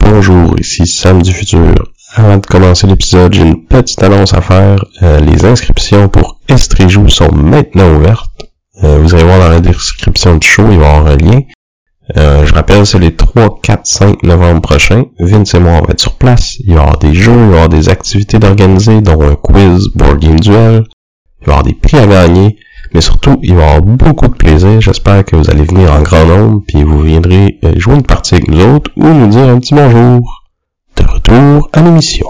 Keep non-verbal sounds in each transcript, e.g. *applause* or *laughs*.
Bonjour, ici Sam du futur. Avant de commencer l'épisode, j'ai une petite annonce à faire. Euh, les inscriptions pour Estréjou sont maintenant ouvertes. Euh, vous allez voir dans la description du show, il va y avoir un lien. Euh, je rappelle, c'est les 3, 4, 5 novembre prochains. Vince et moi, on va être sur place. Il y avoir des jeux, il y avoir des activités d'organiser, dont un quiz, board game duel. Il va y avoir des prix à gagner. Mais surtout, il va y avoir beaucoup de plaisir. J'espère que vous allez venir en grand nombre, puis vous viendrez euh, jouer une partie avec nous autres ou nous dire un petit bonjour. De retour à l'émission.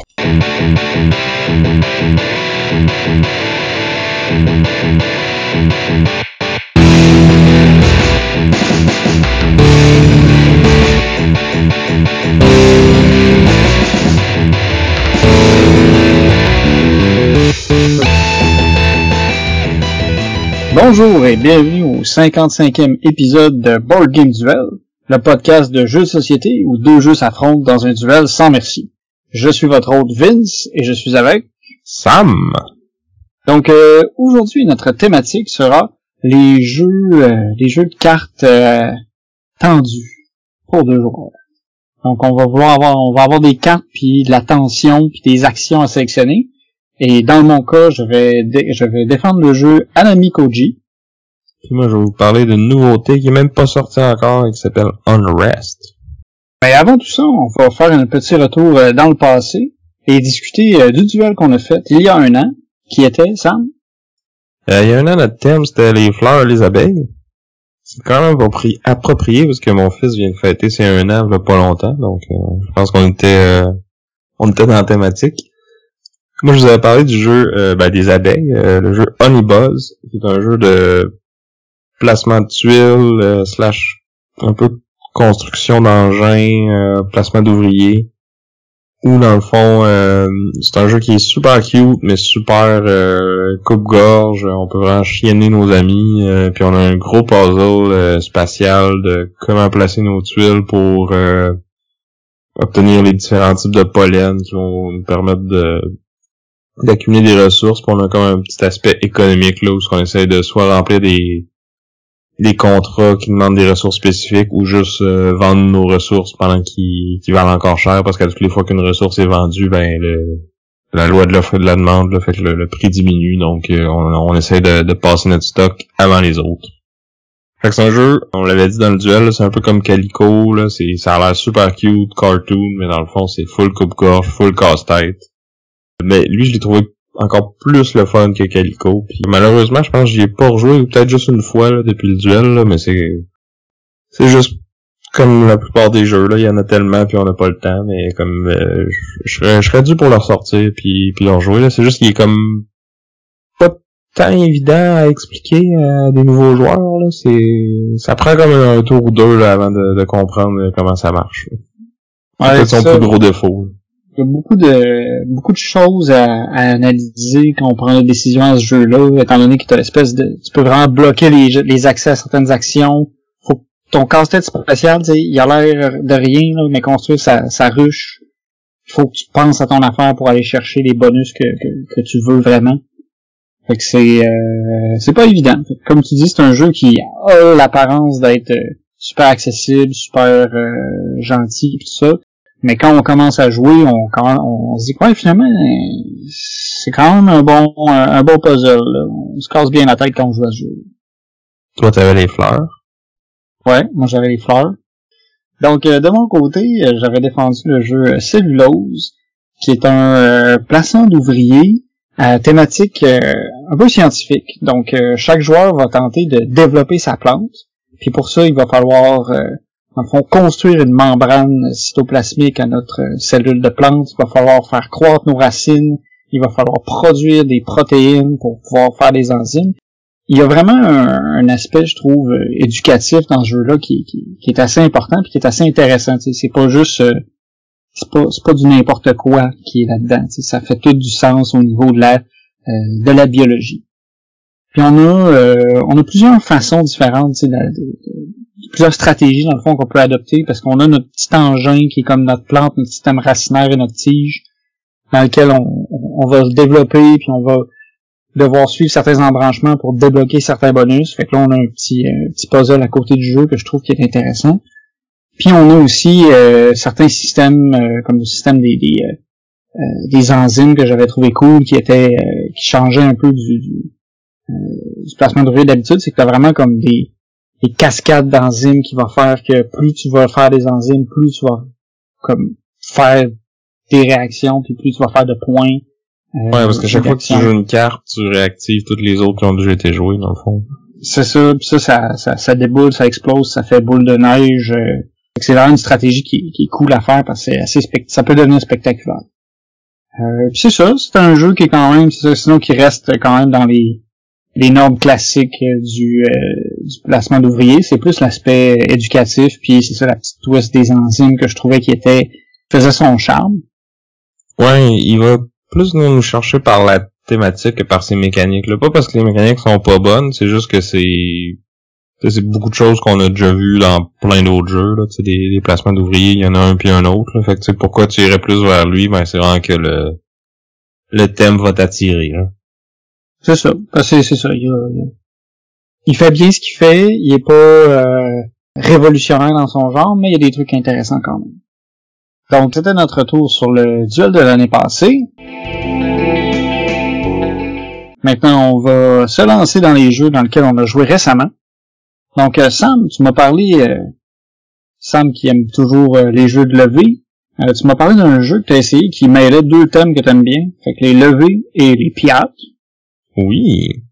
Bonjour et bienvenue au 55e épisode de Board Game Duel, le podcast de jeux de société où deux jeux s'affrontent dans un duel sans merci. Je suis votre hôte Vince et je suis avec Sam! Donc euh, aujourd'hui notre thématique sera les jeux euh, les jeux de cartes euh, tendus pour deux joueurs. Donc on va vouloir avoir on va avoir des cartes puis de la tension puis des actions à sélectionner. Et dans mon cas, je vais je vais défendre le jeu Anami Koji. Puis moi, je vais vous parler d'une nouveauté qui est même pas sortie encore et qui s'appelle Unrest. Mais avant tout ça, on va faire un petit retour euh, dans le passé et discuter euh, du duel qu'on a fait il y a un an, qui était Sam? Euh, il y a un an, notre thème, c'était les fleurs et les abeilles. C'est quand même appropri- approprié parce que mon fils vient de fêter ses un an il y a pas longtemps, donc euh, je pense qu'on était euh, on était dans la thématique. Moi, je vous avais parlé du jeu euh, ben, des abeilles, euh, le jeu Honey Buzz, qui est un jeu de placement de tuiles, euh, slash un peu construction d'engins, euh, placement d'ouvriers. Ou dans le fond, c'est un jeu qui est super cute, mais super coupe-gorge. On peut vraiment chienner nos amis. puis on a un gros puzzle spatial de comment placer nos tuiles pour obtenir les différents types de pollen qui vont nous permettre de d'accumuler des ressources. Puis on a comme un petit aspect économique là où on essaie de soit remplir des des contrats qui demandent des ressources spécifiques ou juste euh, vendre nos ressources pendant qu'ils valent encore cher parce qu'à toutes les fois qu'une ressource est vendue, ben le, la loi de l'offre et de la demande fait que le, le prix diminue, donc euh, on, on essaie de, de passer notre stock avant les autres. Fait que c'est un jeu, on l'avait dit dans le duel, c'est un peu comme Calico, là, c'est, ça a l'air super cute, cartoon, mais dans le fond c'est full coupe-gorge, full casse-tête. Mais lui, je l'ai trouvé encore plus le fun que Calico. Puis malheureusement, je pense que j'y ai pas rejoué, ou peut-être juste une fois là, depuis le duel, là, mais c'est. C'est juste comme la plupart des jeux, là, il y en a tellement puis on n'a pas le temps, mais comme euh, je- je serais je serais dû pour leur sortir puis, puis leur jouer. Là. C'est juste qu'il est comme pas tant évident à expliquer à des nouveaux joueurs. Là. C'est. Ça prend comme un tour ou deux là, avant de, de comprendre comment ça marche. Ouais, C'est son ça. plus gros défaut. Beaucoup de beaucoup de choses à, à analyser quand on prend une décision à ce jeu-là, étant donné que tu l'espèce de. Tu peux vraiment bloquer les, les accès à certaines actions. Faut ton casse-tête spatial, il a l'air de rien, là, mais construire sa, sa ruche. Faut que tu penses à ton affaire pour aller chercher les bonus que, que, que tu veux vraiment. Fait que c'est euh, c'est pas évident. Comme tu dis, c'est un jeu qui a l'apparence d'être euh, super accessible, super euh, gentil et tout ça. Mais quand on commence à jouer, on, quand- on se dit quoi finalement euh, c'est quand même un bon un, un bon puzzle. là. On se casse bien la tête quand on joue à ce jeu. Toi, t'avais les fleurs? Ouais, moi j'avais les fleurs. Donc euh, de mon côté, euh, j'avais défendu le jeu Cellulose, qui est un euh, placement d'ouvriers à thématique euh, un peu scientifique. Donc euh, chaque joueur va tenter de développer sa plante. Puis pour ça, il va falloir euh, dans le fond, construire une membrane cytoplasmique à notre cellule de plante. Il va falloir faire croître nos racines. Il va falloir produire des protéines pour pouvoir faire des enzymes il y a vraiment un, un aspect, je trouve, euh, éducatif dans ce jeu-là qui, qui, qui est assez important puis qui est assez intéressant. C'est pas juste, euh, c'est pas, pas du n'importe quoi qui est là-dedans. Ça fait tout du sens au niveau de la, euh, de la biologie. Puis on a, euh, on a plusieurs façons différentes, de- de- plusieurs stratégies dans le fond qu'on peut adopter parce qu'on a notre petit engin qui est comme notre plante, notre système racinaire et notre tige dans lequel on, on- va se développer puis on va devoir suivre certains embranchements pour débloquer certains bonus. Fait que là, on a un petit, petit puzzle à côté du jeu que je trouve qui est intéressant. Puis on a aussi euh, certains systèmes, euh, comme le système des, des, euh, des enzymes que j'avais trouvé cool, qui étaient qui changeaient un peu du, du, du placement de d'habitude. C'est que tu as vraiment comme des, des cascades d'enzymes qui vont faire que plus tu vas faire des enzymes, plus tu vas comme faire des réactions, puis plus tu vas faire de points. ouais, parce que chaque fois que tu joues une carte, tu réactives toutes les autres qui ont déjà été jouées, dans le fond. C'est ça, puis ça, ça, ça, ça, déboule, ça explose, ça fait boule de neige c'est vraiment une stratégie qui, est cool à faire parce que c'est assez ça peut devenir spectaculaire. Euh, c'est ça, c'est un jeu qui est quand même, c'est ça, sinon qui reste quand même dans les, les normes classiques du, euh, du placement d'ouvriers. C'est plus l'aspect éducatif, puis c'est ça la petite twist des enzymes que je trouvais qui était faisait son charme. Ouais, il va plus nous chercher par la thématique que par ses mécaniques. Là. Pas parce que les mécaniques sont pas bonnes, c'est juste que c'est c'est beaucoup de choses qu'on a déjà vues dans plein d'autres jeux. Là. Des, des placements d'ouvriers, il y en a un puis un autre. Là. Fait que pourquoi tu irais plus vers lui, ben c'est vraiment que le le thème va t'attirer. C'est ça. C'est, c'est ça. Il, fait bien ce qu'il fait. Il est pas euh, révolutionnaire dans son genre, mais il y a des trucs intéressants quand même. Donc c'était notre tour sur le duel de l'année passée. Maintenant, on va se lancer dans les jeux dans lesquels on a joué récemment. Donc, euh, Sam, tu m'as parlé, euh, Sam qui aime toujours les jeux de levée, tu m'as parlé d'un jeu que tu as essayé qui mêlait deux thèmes que tu aimes bien, fait que les levées et les pirates. Oui.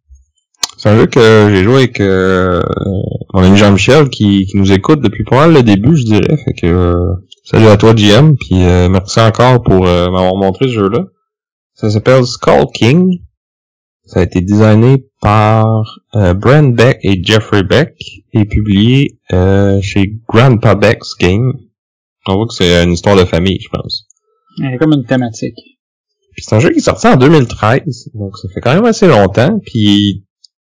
C'est un jeu que j'ai joué avec mon ami Jean-Michel qui, qui, nous écoute depuis pas mal le début, je dirais. Fait que salut à toi, GM, puis merci encore pour m'avoir montré ce jeu-là. Ça s'appelle Skull King. Ça a été designé par euh, Brand Beck et Jeffrey Beck et publié euh, chez Grandpa Beck's Game. On voit que c'est une histoire de famille, je pense. C'est comme une thématique. C'est un jeu qui est sorti en 2013, donc ça fait quand même assez longtemps. Puis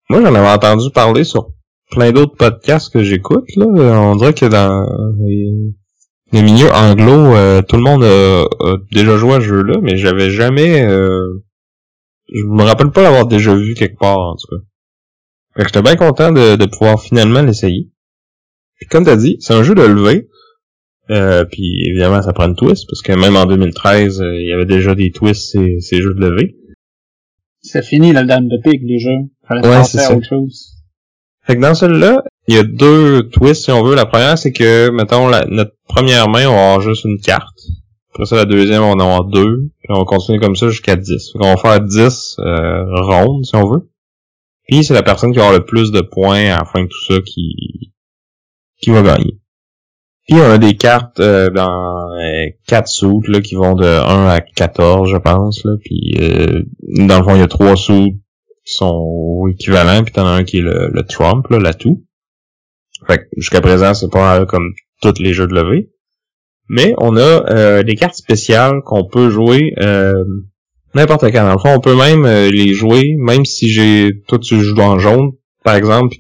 moi, j'en avais entendu parler sur plein d'autres podcasts que j'écoute. Là, on dirait que dans les, milieux anglo, euh, tout le monde a, déjà joué à ce jeu-là, mais j'avais jamais euh, je me rappelle pas l'avoir déjà vu quelque part, en tout cas. Fait que j'étais bien content de, pouvoir finalement l'essayer. Puis comme t'as dit, c'est un jeu de levée. Euh, puis évidemment, ça prend une twist, parce que même en 2013, euh, il y avait déjà des twists ces, ces jeux de levée. C'est fini la dame de pique déjà. Fallait ouais, c'est ça. autre chose. Fait que dans celui-là, il y a deux twists si on veut. La première, c'est que, mettons, la, notre première main, on va avoir juste une carte. Après ça, la deuxième, on va en avoir deux. Puis on va continuer comme ça jusqu'à 10. on va faire 10 euh, rondes, si on veut. Puis c'est la personne qui va avoir le plus de points à la fin de tout ça qui, qui va gagner. Puis on a des cartes euh, dans euh, 4 sous là, qui vont de 1 à 14, je pense. Là. Puis euh, dans le fond, il y a 3 sous qui sont équivalents, puis t'en as un qui est le, le Trump, là, l'atout. Fait que jusqu'à présent, c'est pas comme tous les jeux de levée. Mais on a euh, des cartes spéciales qu'on peut jouer euh, n'importe quand. Dans le fond, on peut même euh, les jouer, même si j'ai toi tu joues en jaune, par exemple,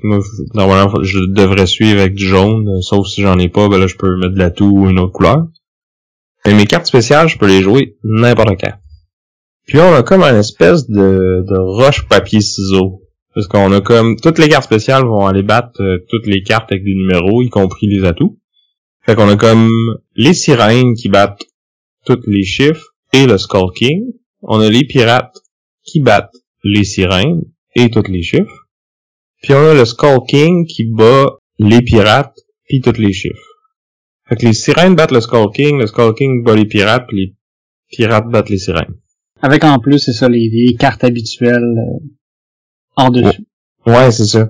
normalement je devrais suivre avec du jaune, sauf si j'en ai pas, ben là je peux mettre de la toux ou une autre couleur. Mais mes cartes spéciales, je peux les jouer n'importe quand. Puis on a comme un espèce de, de roche papier ciseaux. Parce qu'on a comme toutes les cartes spéciales vont aller battre toutes les cartes avec des numéros, y compris les atouts. Fait qu'on a comme les sirènes qui battent tous les chiffres et le Skull King. On a les pirates qui battent les sirènes et tous les chiffres. Puis on a le Skull King qui bat les pirates puis tous les chiffres. Fait que les sirènes battent le Skull King, le Skull King bat les pirates, puis les pirates battent les sirènes. Avec en plus, c'est ça, les, cartes habituelles euh, en dessus. Ouais, c'est ça.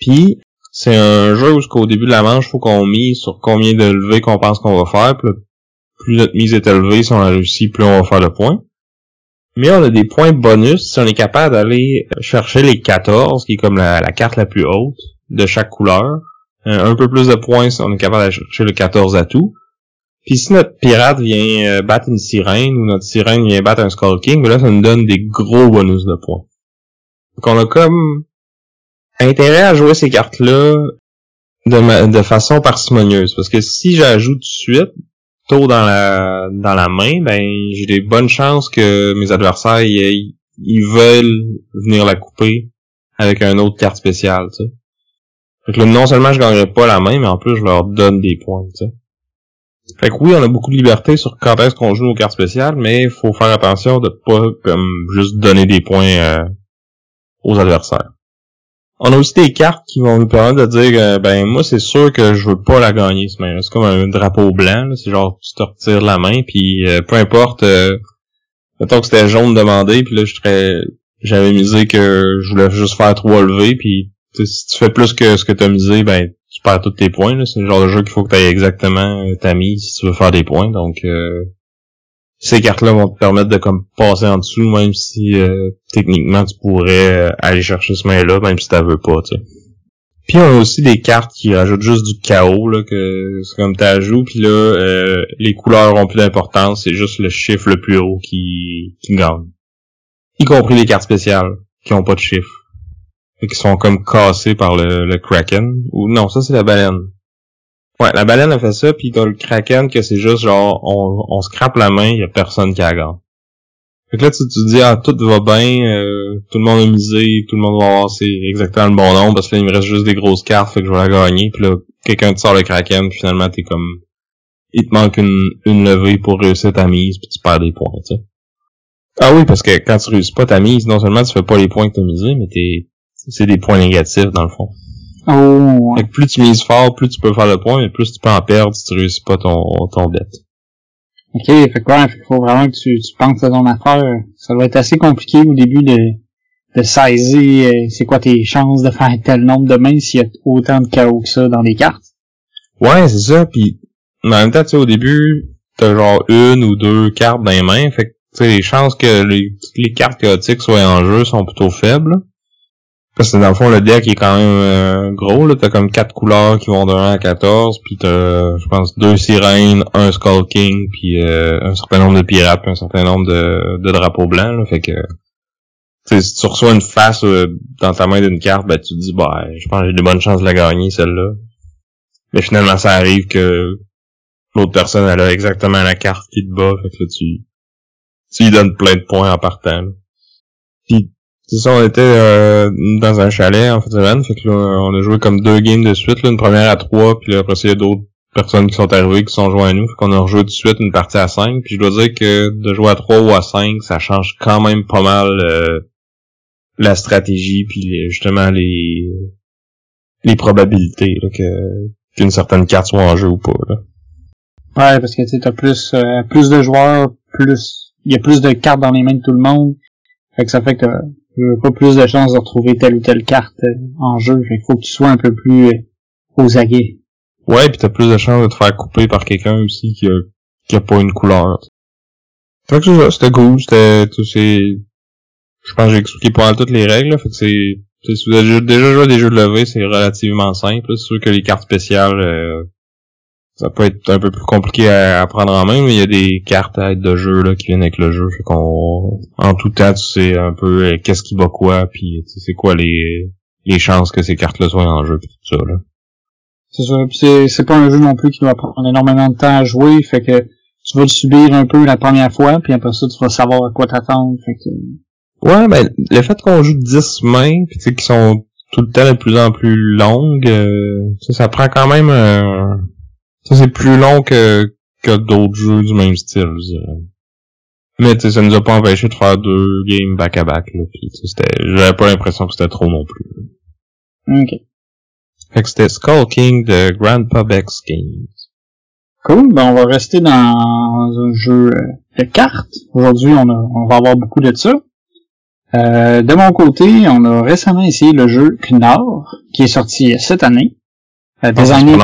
Puis, c'est un jeu où qu'au début de la manche, faut qu'on mise sur combien de levées qu'on pense qu'on va faire. Plus, notre mise est élevée, si on a réussi, plus on va faire le point. Mais on a des points bonus si on est capable d'aller chercher les 14, qui est comme la, carte la plus haute de chaque couleur. Euh, un, peu plus de points si on est capable d'aller chercher le 14 à tout. Puis si notre pirate vient euh, battre une sirène ou notre sirène vient battre un Skull King, ben là ça nous donne des gros bonus de points. Donc on a comme intérêt à jouer ces cartes-là de, de façon parcimonieuse. Parce que si j'ajoute tout de suite, dans la dans la main, ben j'ai des bonnes chances que mes adversaires ils veulent venir la couper avec une autre carte spéciale, tu sais. Fait que là, non seulement je gagnerai pas la main, mais en plus je leur donne des points, tu sais. Fait que oui, on a beaucoup de liberté sur quand est-ce qu'on joue nos cartes spéciales, mais il faut faire attention de pas comme juste donner des points euh, aux adversaires. On a aussi des cartes qui vont nous permettre de dire euh, ben moi c'est sûr que je veux pas la gagner ce main. C'est comme un drapeau blanc, c'est genre tu te retires la main puis euh, peu importe euh, mettons que c'était jaune demandé puis là je serais j'avais misé que je voulais juste faire trois levées puis si tu fais plus que ce que tu as misé ben tu perds tous tes points c'est le genre de jeu qu'il faut que tu exactement ta mise si tu veux faire des points donc ces cartes-là vont te permettre de comme passer en dessous, même si euh, techniquement tu pourrais euh, aller chercher ce main-là, même si tu veux pas, tu sais. Puis on a aussi des cartes qui rajoutent juste du chaos, là, que c'est comme t'ajoutes, puis là, euh, les couleurs ont plus d'importance, c'est juste le chiffre le plus haut qui, qui gagne. Y compris les cartes spéciales, qui ont pas de chiffre. Et qui sont comme cassées par le, le Kraken. Ou non, ça c'est la baleine. Ouais, la baleine a fait ça, puis t'as le Kraken que c'est juste genre, on, on se la main, y a personne qui a gagné. Fait que là, tu, te dis, ah, tout va bien, euh, tout le monde a misé, tout le monde va avoir c'est exactement le bon nombre, parce que là, il me reste juste des grosses cartes, fait que je vais la gagner, puis là, quelqu'un te sort le Kraken, puis finalement, t'es comme, il te manque une, une levée pour réussir ta mise, puis tu perds des points, tu sais. Ah oui, parce que quand tu réussis pas ta mise, non seulement tu fais pas les points que t'as misé, mais t'es, c'est des points négatifs, dans le fond. Oh. plus tu mises fort, plus tu peux faire le point, mais plus tu peux en perdre si tu réussis pas ton, ton bet. Ok, fait quoi, il faut vraiment que tu, tu penses à ton affaire. Ça va être assez compliqué au début de, de saisir euh, c'est quoi tes chances de faire tel nombre de mains s'il y a autant de chaos que ça dans les cartes. Ouais, c'est ça, puis en même temps, tu sais, au début, t'as genre une ou deux cartes dans les mains, fait que tu sais, les chances que les, les cartes chaotiques soient en jeu sont plutôt faibles. Parce que dans le fond, le deck est quand même euh, gros, là. T'as comme quatre couleurs qui vont de 1 à 14, puis t'as, je pense, deux sirènes, un Skull King, puis euh, un certain nombre de pirates, puis un certain nombre de, de drapeaux blancs, là. Fait que, si tu reçois une face euh, dans ta main d'une carte, ben tu te dis, bah, je pense que j'ai de bonnes chances de la gagner, celle-là. Mais finalement, ça arrive que l'autre personne, elle a exactement la carte qui te bat, fait que là, tu, tu lui donnes plein de points en partant, là. C'est ça, on était euh, dans un chalet en fait fait que là, on a joué comme deux games de suite, là, une première à trois, puis après il y a d'autres personnes qui sont arrivées qui sont joints à nous, fait qu'on a rejoué de suite une partie à cinq, puis je dois dire que de jouer à trois ou à cinq, ça change quand même pas mal euh, la stratégie, puis justement les les probabilités là, que qu'une certaine carte soit en jeu ou pas. Là. Ouais, parce que tu as plus euh, plus de joueurs, plus il y a plus de cartes dans les mains de tout le monde. Fait que ça fait que pas plus de chances de retrouver telle ou telle carte en jeu. Il faut que tu sois un peu plus euh, aux aguets. Ouais, puis t'as plus de chances de te faire couper par quelqu'un aussi qui a, qui a pas une couleur. Fait que c'était cool, c'était, c'est, je pense que j'ai expliqué pas toutes les règles, fait que c'est, si vous avez déjà joué à des jeux de levée, c'est relativement simple, c'est sûr que les cartes spéciales, euh, ça peut être un peu plus compliqué à, prendre en main, mais il y a des cartes à être de jeu là, qui viennent avec le jeu. Fait qu'on en tout temps tu sais un peu euh, qu'est-ce qui bat quoi, puis c'est quoi les les chances que ces cartes-là soient en jeu, pis tout ça là. C'est ça. C'est, c'est pas un jeu non plus qui va prendre énormément de temps à jouer, fait que tu vas le subir un peu la première fois, puis après ça tu vas savoir à quoi t'attendre. Fait que... Ouais, ben le fait qu'on joue 10 mains, puis qui sont tout le temps de plus en plus longues, euh, ça, prend quand même euh, ça, c'est plus long que, que d'autres jeux du même style. Mais tu ça nous a pas empêché de faire deux games back-à-back, là. Puis, c'était, j'avais pas l'impression que c'était trop non plus. Ok. Fait que c'était Skull King de Grandpa Beck's Games. Cool, ben on va rester dans un jeu de cartes. Aujourd'hui, on, on va avoir beaucoup de ça. Euh, de mon côté, on a récemment essayé le jeu Knorr, qui est sorti cette année. Euh, designé...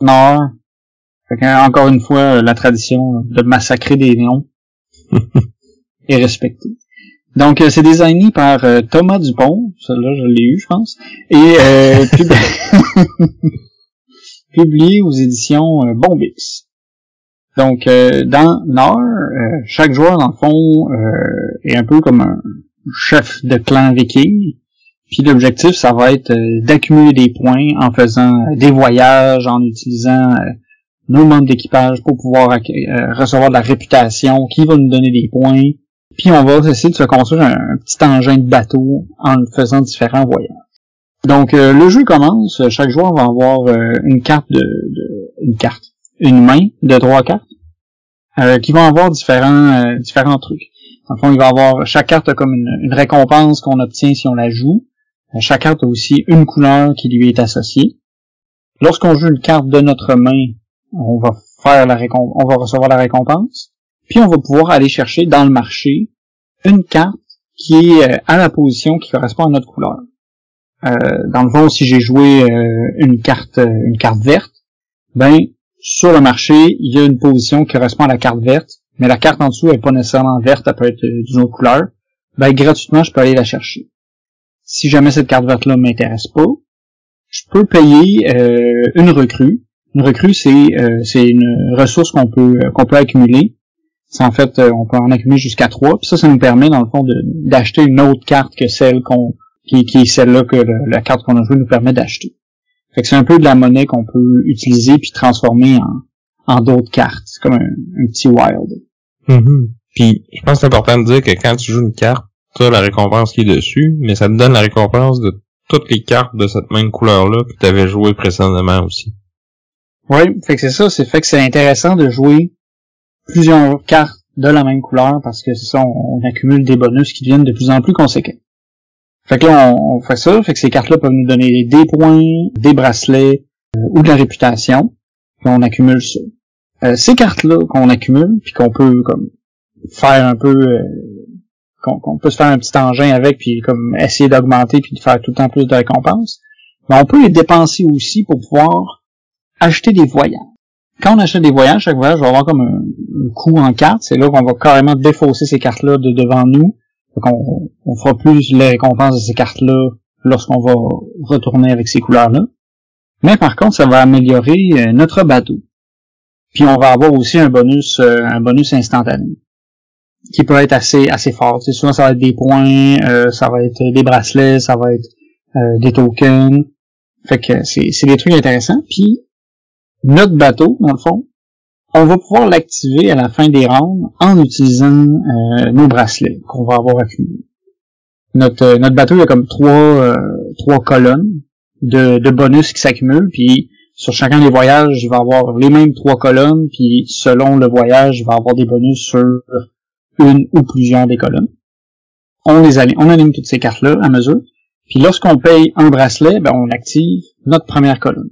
Nord. Encore une fois, la tradition de massacrer des noms *laughs* est respectée. Donc, euh, c'est designé par euh, Thomas Dupont. Celle-là, je l'ai eu, je pense. Et euh, *laughs* *laughs* publié aux éditions euh, Bombix. Donc, dans Nord, chaque joueur, dans le fond, est un peu comme un chef de clan viking puis l'objectif, ça va être euh, d'accumuler des points en faisant euh, des voyages, en utilisant euh, nos membres d'équipage pour pouvoir recevoir de la réputation qui va nous donner des points. Puis on va essayer de se construire un, petit engin de bateau en faisant différents voyages. Donc le jeu commence, chaque joueur va avoir une carte de, une carte, une main de trois cartes qui vont avoir différents différents trucs. En fond, il va avoir chaque carte comme une, récompense qu'on obtient si on la joue. Chaque carte a aussi une couleur qui lui est associée. Lorsqu'on joue une carte de notre main, on va faire la on va recevoir la récompense. Puis on va pouvoir aller chercher dans le marché une carte qui est euh, à la position qui correspond à notre couleur. Euh, dans le fond, si j'ai joué euh, une carte une carte verte, ben sur le marché, il y a une position qui correspond à la carte verte, mais la carte en dessous n'est pas nécessairement verte, elle peut être d'une autre couleur. Ben gratuitement, je peux aller la chercher. Si jamais cette carte verte là m'intéresse pas, je peux payer une recrue. Une recrue, c'est c'est une ressource qu'on peut qu'on peut accumuler c'est en fait, euh, on peut en accumuler jusqu'à trois. Puis ça, ça nous permet, dans le fond, d'acheter une autre carte que celle qu'on qui, qui est celle-là que la carte qu'on a jouée nous permet d'acheter. Fait que c'est un peu de la monnaie qu'on peut utiliser puis transformer en, en d'autres cartes. C'est comme un, petit wild. Mm-hmm. Puis je pense que c'est important de dire que quand tu joues une carte, tu as la récompense qui est dessus, mais ça te donne la récompense de toutes les cartes de cette même couleur-là que tu avais joué précédemment aussi. Oui, fait que c'est ça, c'est fait que c'est intéressant de jouer plusieurs cartes de la même couleur parce que c'est ça, on, accumule des bonus qui deviennent de plus en plus conséquents. Fait que là, on, fait ça, fait que ces cartes-là peuvent nous donner des points, des bracelets euh, ou de la réputation, puis on accumule ça. Euh, ces cartes-là qu'on accumule, puis qu'on peut comme faire un peu euh, qu'on peut se faire un petit engin avec, puis comme essayer d'augmenter, puis de faire tout le temps plus de récompenses, mais on peut les dépenser aussi pour pouvoir acheter des voyages quand on achète des voyages, chaque voyage va avoir comme un, coût en carte. C'est là qu'on va carrément défausser ces cartes-là de devant nous. Donc on, on fera plus les récompenses de ces cartes-là lorsqu'on va retourner avec ces couleurs-là. Mais par contre, ça va améliorer euh, notre bateau. Puis on va avoir aussi un bonus, euh, un bonus instantané qui peut être assez assez fort. C'est souvent ça va être des points, euh, ça va être des bracelets, ça va être des tokens. Fait que c'est c'est des trucs intéressants. Puis notre bateau, dans le fond, on va pouvoir l'activer à la fin des rounds en utilisant euh, nos bracelets qu'on va avoir accumulés. Notre, euh, notre bateau, il y a comme trois, euh, trois colonnes de, de bonus qui s'accumulent, puis sur chacun des voyages, il va avoir les mêmes trois colonnes, puis selon le voyage, il va avoir des bonus sur une ou plusieurs des colonnes. On les aligne, toutes ces cartes-là à mesure, puis lorsqu'on paye un bracelet, ben, on active notre première colonne.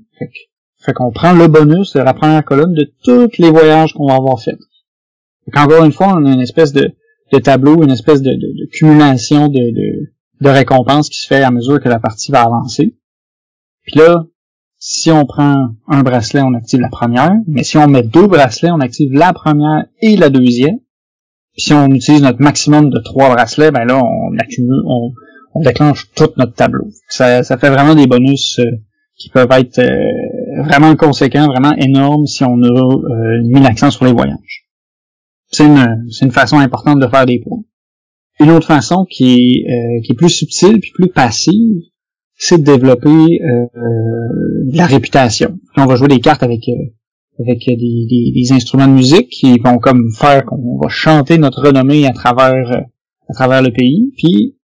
Fait qu'on prend le bonus de la première colonne de tous les voyages qu'on va avoir fait. Encore une fois, on a une espèce de, tableau, une espèce de, cumulation de, de, récompenses qui se fait à mesure que la partie va avancer. Puis là, si on prend un bracelet, on active la première, mais si on met deux bracelets, on active la première et la deuxième. Puis si on utilise notre maximum de trois bracelets, ben là, on accumule, on, déclenche tout notre tableau. Ça, ça fait vraiment des bonus euh, qui peuvent être euh, vraiment conséquents, vraiment énormes si on a euh, mis l'accent sur les voyages. C'est une, une façon importante de faire des points. Une autre façon qui est, euh, qui est plus subtile puis plus passive, c'est de développer de la réputation. on va jouer des cartes avec avec des, des, instruments de musique qui vont comme faire qu'on va chanter notre renommée à travers à travers le pays. Puis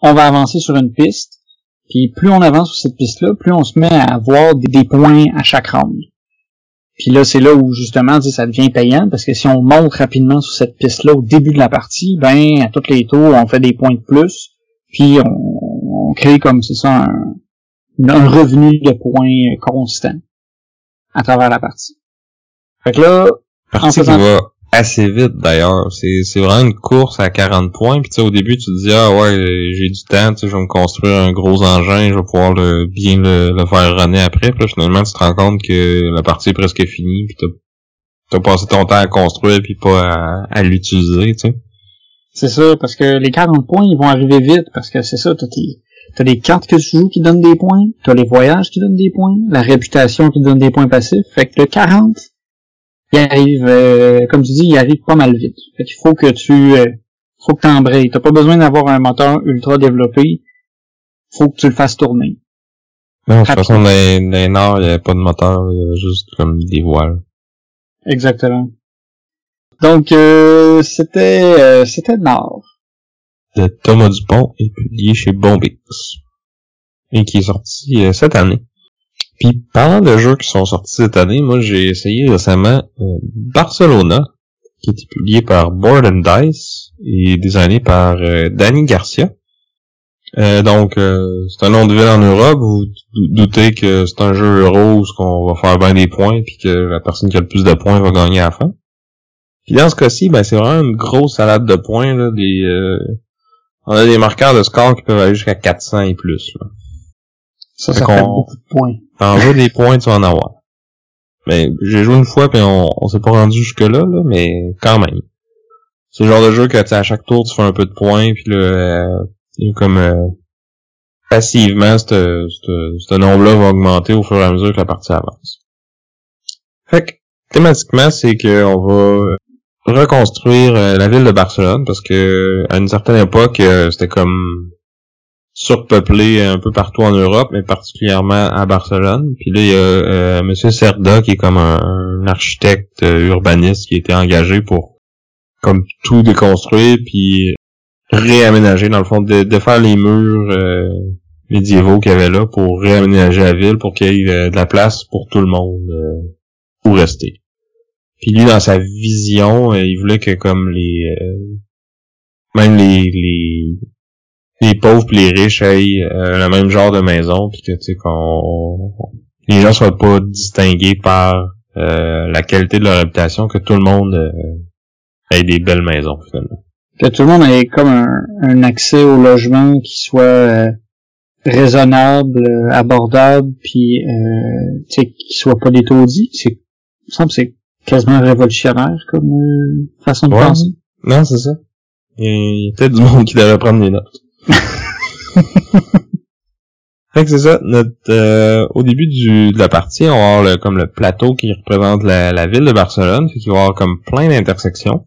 on va avancer sur une piste puis plus on avance sur cette piste-là, plus on se met à avoir des, points à chaque round. Puis là, c'est là où justement ça devient payant, parce que si on monte rapidement sur cette piste-là au début de la partie, ben à tous les tours, on fait des points de plus, puis on, crée comme c'est ça un, un revenu de points constant à travers la partie. Fait que là, en faisant assez vite d'ailleurs. C'est, c'est vraiment une course à 40 points. Puis tu sais, au début, tu te dis ah ouais, j'ai du temps, tu sais, je vais me construire un gros engin, je vais pouvoir le, bien le, faire runner après. Puis finalement, tu te rends compte que la partie est presque finie. Puis t'as, as passé ton temps à construire puis pas à, l'utiliser, tu sais. C'est ça, parce que les 40 points, ils vont arriver vite, parce que c'est ça, t'as tes, t'as des cartes que tu joues qui donnent des points, t'as les voyages qui donnent des points, la réputation qui donne des points passifs, fait que le 40, il arrive, euh, comme tu dis, il arrive pas mal vite. Fait qu'il faut que tu, euh, faut que t'embrayes. T'as pas besoin d'avoir un moteur ultra développé. Faut que tu le fasses tourner. Non, de toute façon, dans les, il n'y a pas de moteur, il y a juste comme des voiles. Exactement. Donc, euh, c'était euh, c'était Nord. De Thomas Dupont et publié chez Bombix. Et qui est sorti euh, cette année. Puis, parlant de jeux qui sont sortis cette année, moi, j'ai essayé récemment Barcelona, qui est publié par Board and Dice et designé par Danny Garcia. Euh, donc, euh, c'est un nom de ville en Europe. Vous doutez que c'est un jeu euro où on va faire bien des points puis que la personne qui a le plus de points va gagner à la fin. Puis dans ce cas-ci, ben c'est vraiment une grosse salade de points. Là, des, euh, on a des marqueurs de score qui peuvent aller jusqu'à 400 et plus. Ça, ça fait beaucoup de points. En jeu des points, tu vas en avoir. Mais j'ai joué une fois puis on, s'est pas rendu jusque là, mais quand même. C'est le genre de jeu que à chaque tour tu fais un peu de points puis là comme euh, passivement, ce nombre-là va augmenter au fur et à mesure que la partie avance. Fait que, thématiquement, c'est qu'on va reconstruire euh, la ville de Barcelone parce que à une certaine époque, euh, c'était comme surpeuplé un peu partout en Europe, mais particulièrement à Barcelone. Puis là, il y a euh, Monsieur Cerda qui est comme un, architecte urbaniste qui été engagé pour comme tout déconstruire puis réaménager, dans le fond, de, faire les murs euh, médiévaux qu'il y avait là pour réaménager la ville, pour qu'il y ait euh, de la place pour tout le monde euh, pour rester. Puis lui, dans sa vision, il voulait que comme les même les les pauvres et les riches aient le même genre de maison, puis que tu sais qu'on les gens soient pas distingués par la qualité de leur habitation, que tout le monde ait des belles maisons finalement que tout le monde ait comme un, accès au logement qui soit euh, raisonnable, euh, abordable, puis euh, tu sais, qui soit pas des taudis. C'est, semble c'est quasiment révolutionnaire comme euh, façon de penser. Non, c'est ça. Il y a peut-être du monde qui devrait prendre des notes. *laughs* fait que c'est ça. Notre, au début du, de la partie, on va avoir comme le plateau qui représente la, la ville de Barcelone. Fait qu'il va y avoir comme plein d'intersections.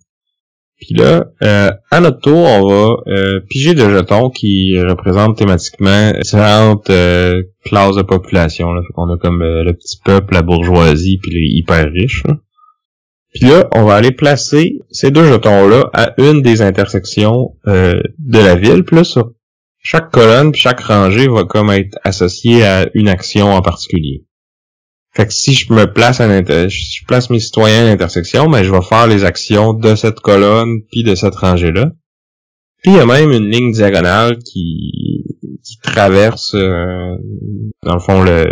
Puis là, euh, à notre tour, on va euh, piger des jetons qui représentent thématiquement différentes euh, classes de population. Là. on a comme euh, le petit peuple, la bourgeoisie, puis les hyper riches. Puis là, on va aller placer ces deux jetons-là à une des intersections de la ville. Puis là, sur chaque colonne, puis chaque rangée va comme être associée à une action en particulier. Fait que si je me place à je place mes citoyens à l'intersection, ben je vais faire les actions de cette colonne puis de cette rangée-là. Puis il y a même une ligne diagonale qui, qui traverse euh, dans le fond le,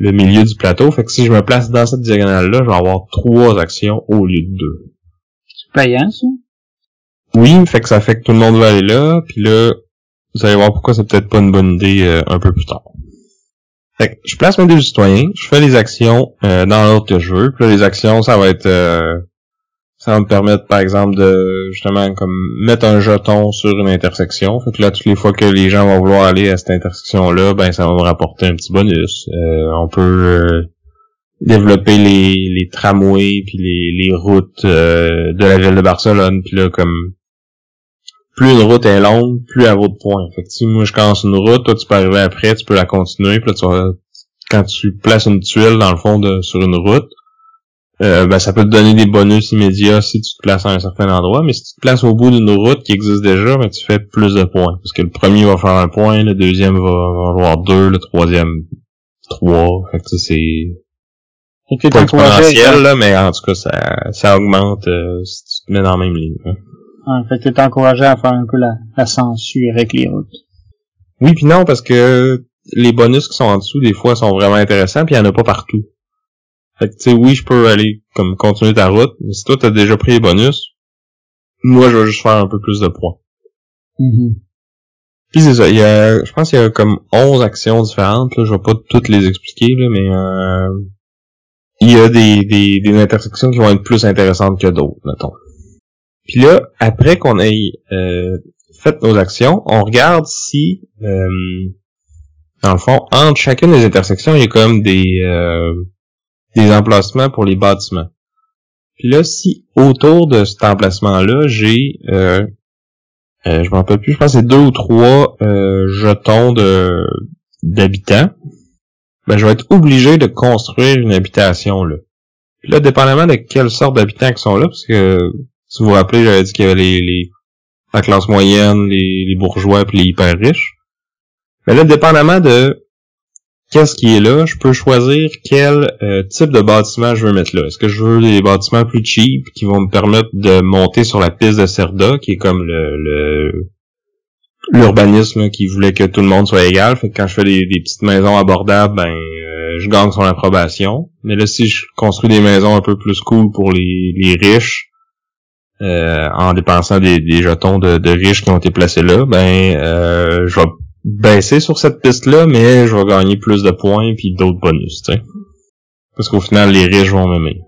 le milieu du plateau. Fait que si je me place dans cette diagonale-là, je vais avoir trois actions au lieu de deux. C'est payant ça? Oui, fait que ça fait que tout le monde va aller là, puis là, vous allez voir pourquoi c'est peut-être pas une bonne idée euh, un peu plus tard. Fait je place mes deux citoyens, je fais les actions euh, dans l'ordre que je veux. Puis là, les actions, ça va être euh, ça va me permettre, par exemple, de justement comme mettre un jeton sur une intersection. Fait que là, toutes les fois que les gens vont vouloir aller à cette intersection-là, ben ça va me rapporter un petit bonus. Euh, on peut développer les, les tramways puis les, les routes de la ville de Barcelone. Puis là, comme plus une route est longue, plus elle vaut de points. Fait que si moi je commence une route, toi tu peux arriver après, tu peux la continuer, puis là tu vas, quand tu places une tuile dans le fond de, sur une route, euh, ben ça peut te donner des bonus immédiats si tu te places à un certain endroit, mais si tu te places au bout d'une route qui existe déjà, ben tu fais plus de points. Parce que le premier va faire un point, le deuxième va, avoir deux, le troisième trois. Fait que c'est pas exponentiel, là, mais en tout cas ça, ça augmente euh, si tu te mets dans la même ligne. Hein. En fait, t'es encouragé à faire un peu la, la censure avec les routes. Oui, puis non, parce que les bonus qui sont en dessous, des fois, sont vraiment intéressants, puis il y en a pas partout. Fait que, tu sais, oui, je peux aller comme continuer ta route, mais si toi, t'as déjà pris les bonus, moi, je vais juste faire un peu plus de points. Mm Puis c'est ça, il y a, je pense qu'il y a comme 11 actions différentes, là, je vais pas toutes les expliquer, là, mais euh, il y a des, des, des intersections qui vont être plus intéressantes que d'autres, mettons. Puis là, après qu'on ait euh, fait nos actions, on regarde si, euh, dans le fond, entre chacune des intersections, il y a comme des, euh, des emplacements pour les bâtiments. Puis là, si autour de cet emplacement-là, j'ai, euh, euh, je m'en rappelle plus, je pense que c'est deux ou trois jetons de d'habitants, ben je vais être obligé de construire une habitation là. Puis là, dépendamment de quelle sorte d'habitants qui sont là, parce que si vous vous rappelez, j'avais dit qu'il y avait les, les la classe moyenne, les, les bourgeois puis les hyper riches. Mais là, dépendamment de qu'est-ce qui est là, je peux choisir quel euh, type de bâtiment je veux mettre là. Est-ce que je veux des bâtiments plus cheap qui vont me permettre de monter sur la piste de Cerda, qui est comme le l'urbanisme qui voulait que tout le monde soit égal. Fait que quand je fais des, petites maisons abordables, ben euh, je gagne son approbation. Mais là, si je construis des maisons un peu plus cool pour les, les riches, euh, en dépensant des, des jetons de, de, riches qui ont été placés là, ben euh, je vais baisser sur cette piste-là, mais je vais gagner plus de points puis d'autres bonus, tu sais. Parce qu'au final, les riches vont m'aimer.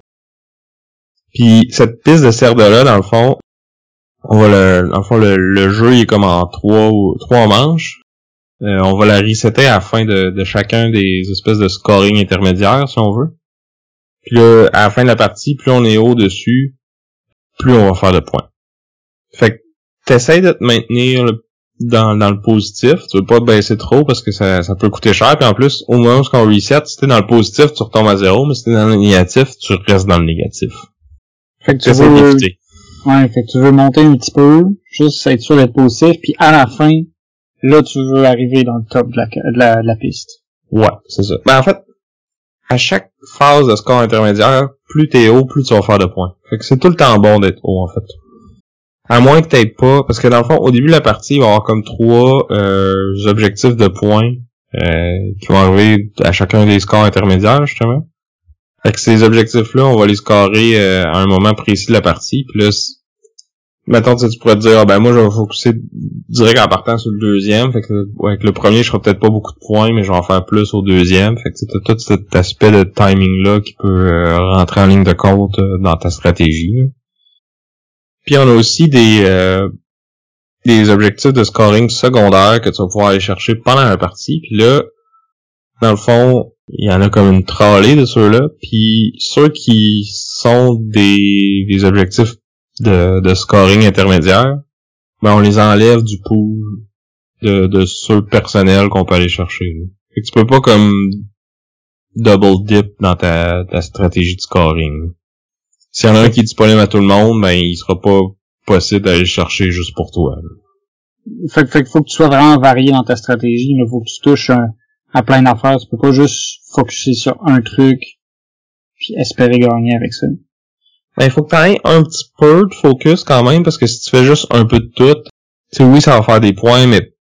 Puis cette piste de Cerda-là, dans le fond, on va le, dans le fond, le, jeu il est comme en trois trois manches. Euh, on va la resetter à la fin de, de, chacun des espèces de scoring intermédiaires, si on veut. Puis là, à la fin de la partie, plus on est haut dessus, plus on va faire de points. Fait que t'essayes de te maintenir dans, dans le positif. Tu veux pas te baisser trop parce que ça, ça peut coûter cher. Puis en plus, au moment où on reset, si t'es dans le positif, tu retombes à zéro, mais si t'es dans le négatif, tu restes dans le négatif. Fait que tu veux... Ouais, fait que tu veux monter un petit peu, juste être sûr d'être positif, puis à la fin, là, tu veux arriver dans le top de la, de la, piste. Ouais, c'est ça. Ben, en fait, à chaque phase de score intermédiaire, plus t'es haut, plus tu vas faire de points. Fait que c'est tout le temps bon d'être haut, en fait. À moins que t'aies pas, parce que dans le fond, au début de la partie, il va y avoir comme trois euh, objectifs de points euh, qui vont arriver à chacun des scores intermédiaires, justement. Fait que ces objectifs-là, on va les scorer euh, à un moment précis de la partie. Puis là, mettons, tu pourrais te dire, ah, ben moi, je vais focuser direct en partant sur le deuxième. Fait que avec le premier, je ferai peut-être pas beaucoup de points, mais je vais en faire plus au deuxième. Fait que tu tout cet aspect de timing-là qui peut euh, rentrer en ligne de compte euh, dans ta stratégie. Puis on a aussi des des objectifs de scoring secondaires que tu vas pouvoir aller chercher pendant la partie. Puis là, dans le fond, il y en a comme une trolley de ceux-là, puis ceux qui sont des, des objectifs de, de scoring intermédiaire, ben on les enlève du pool de, de ceux personnels qu'on peut aller chercher. Fait que tu peux pas comme double dip dans ta, ta stratégie de scoring. S'il y en a un qui est disponible à tout le monde, ben il sera pas possible d'aller chercher juste pour toi. Fait, fait qu'il faut que tu sois vraiment varié dans ta stratégie, il faut que tu touches un, à plein d'affaires. Tu peux pas juste focuser sur un truc puis espérer gagner avec ça. Ben, il faut que tu aies un petit peu de focus quand même, parce que si tu fais juste un peu de tout, tu sais, oui, ça va faire des points, mais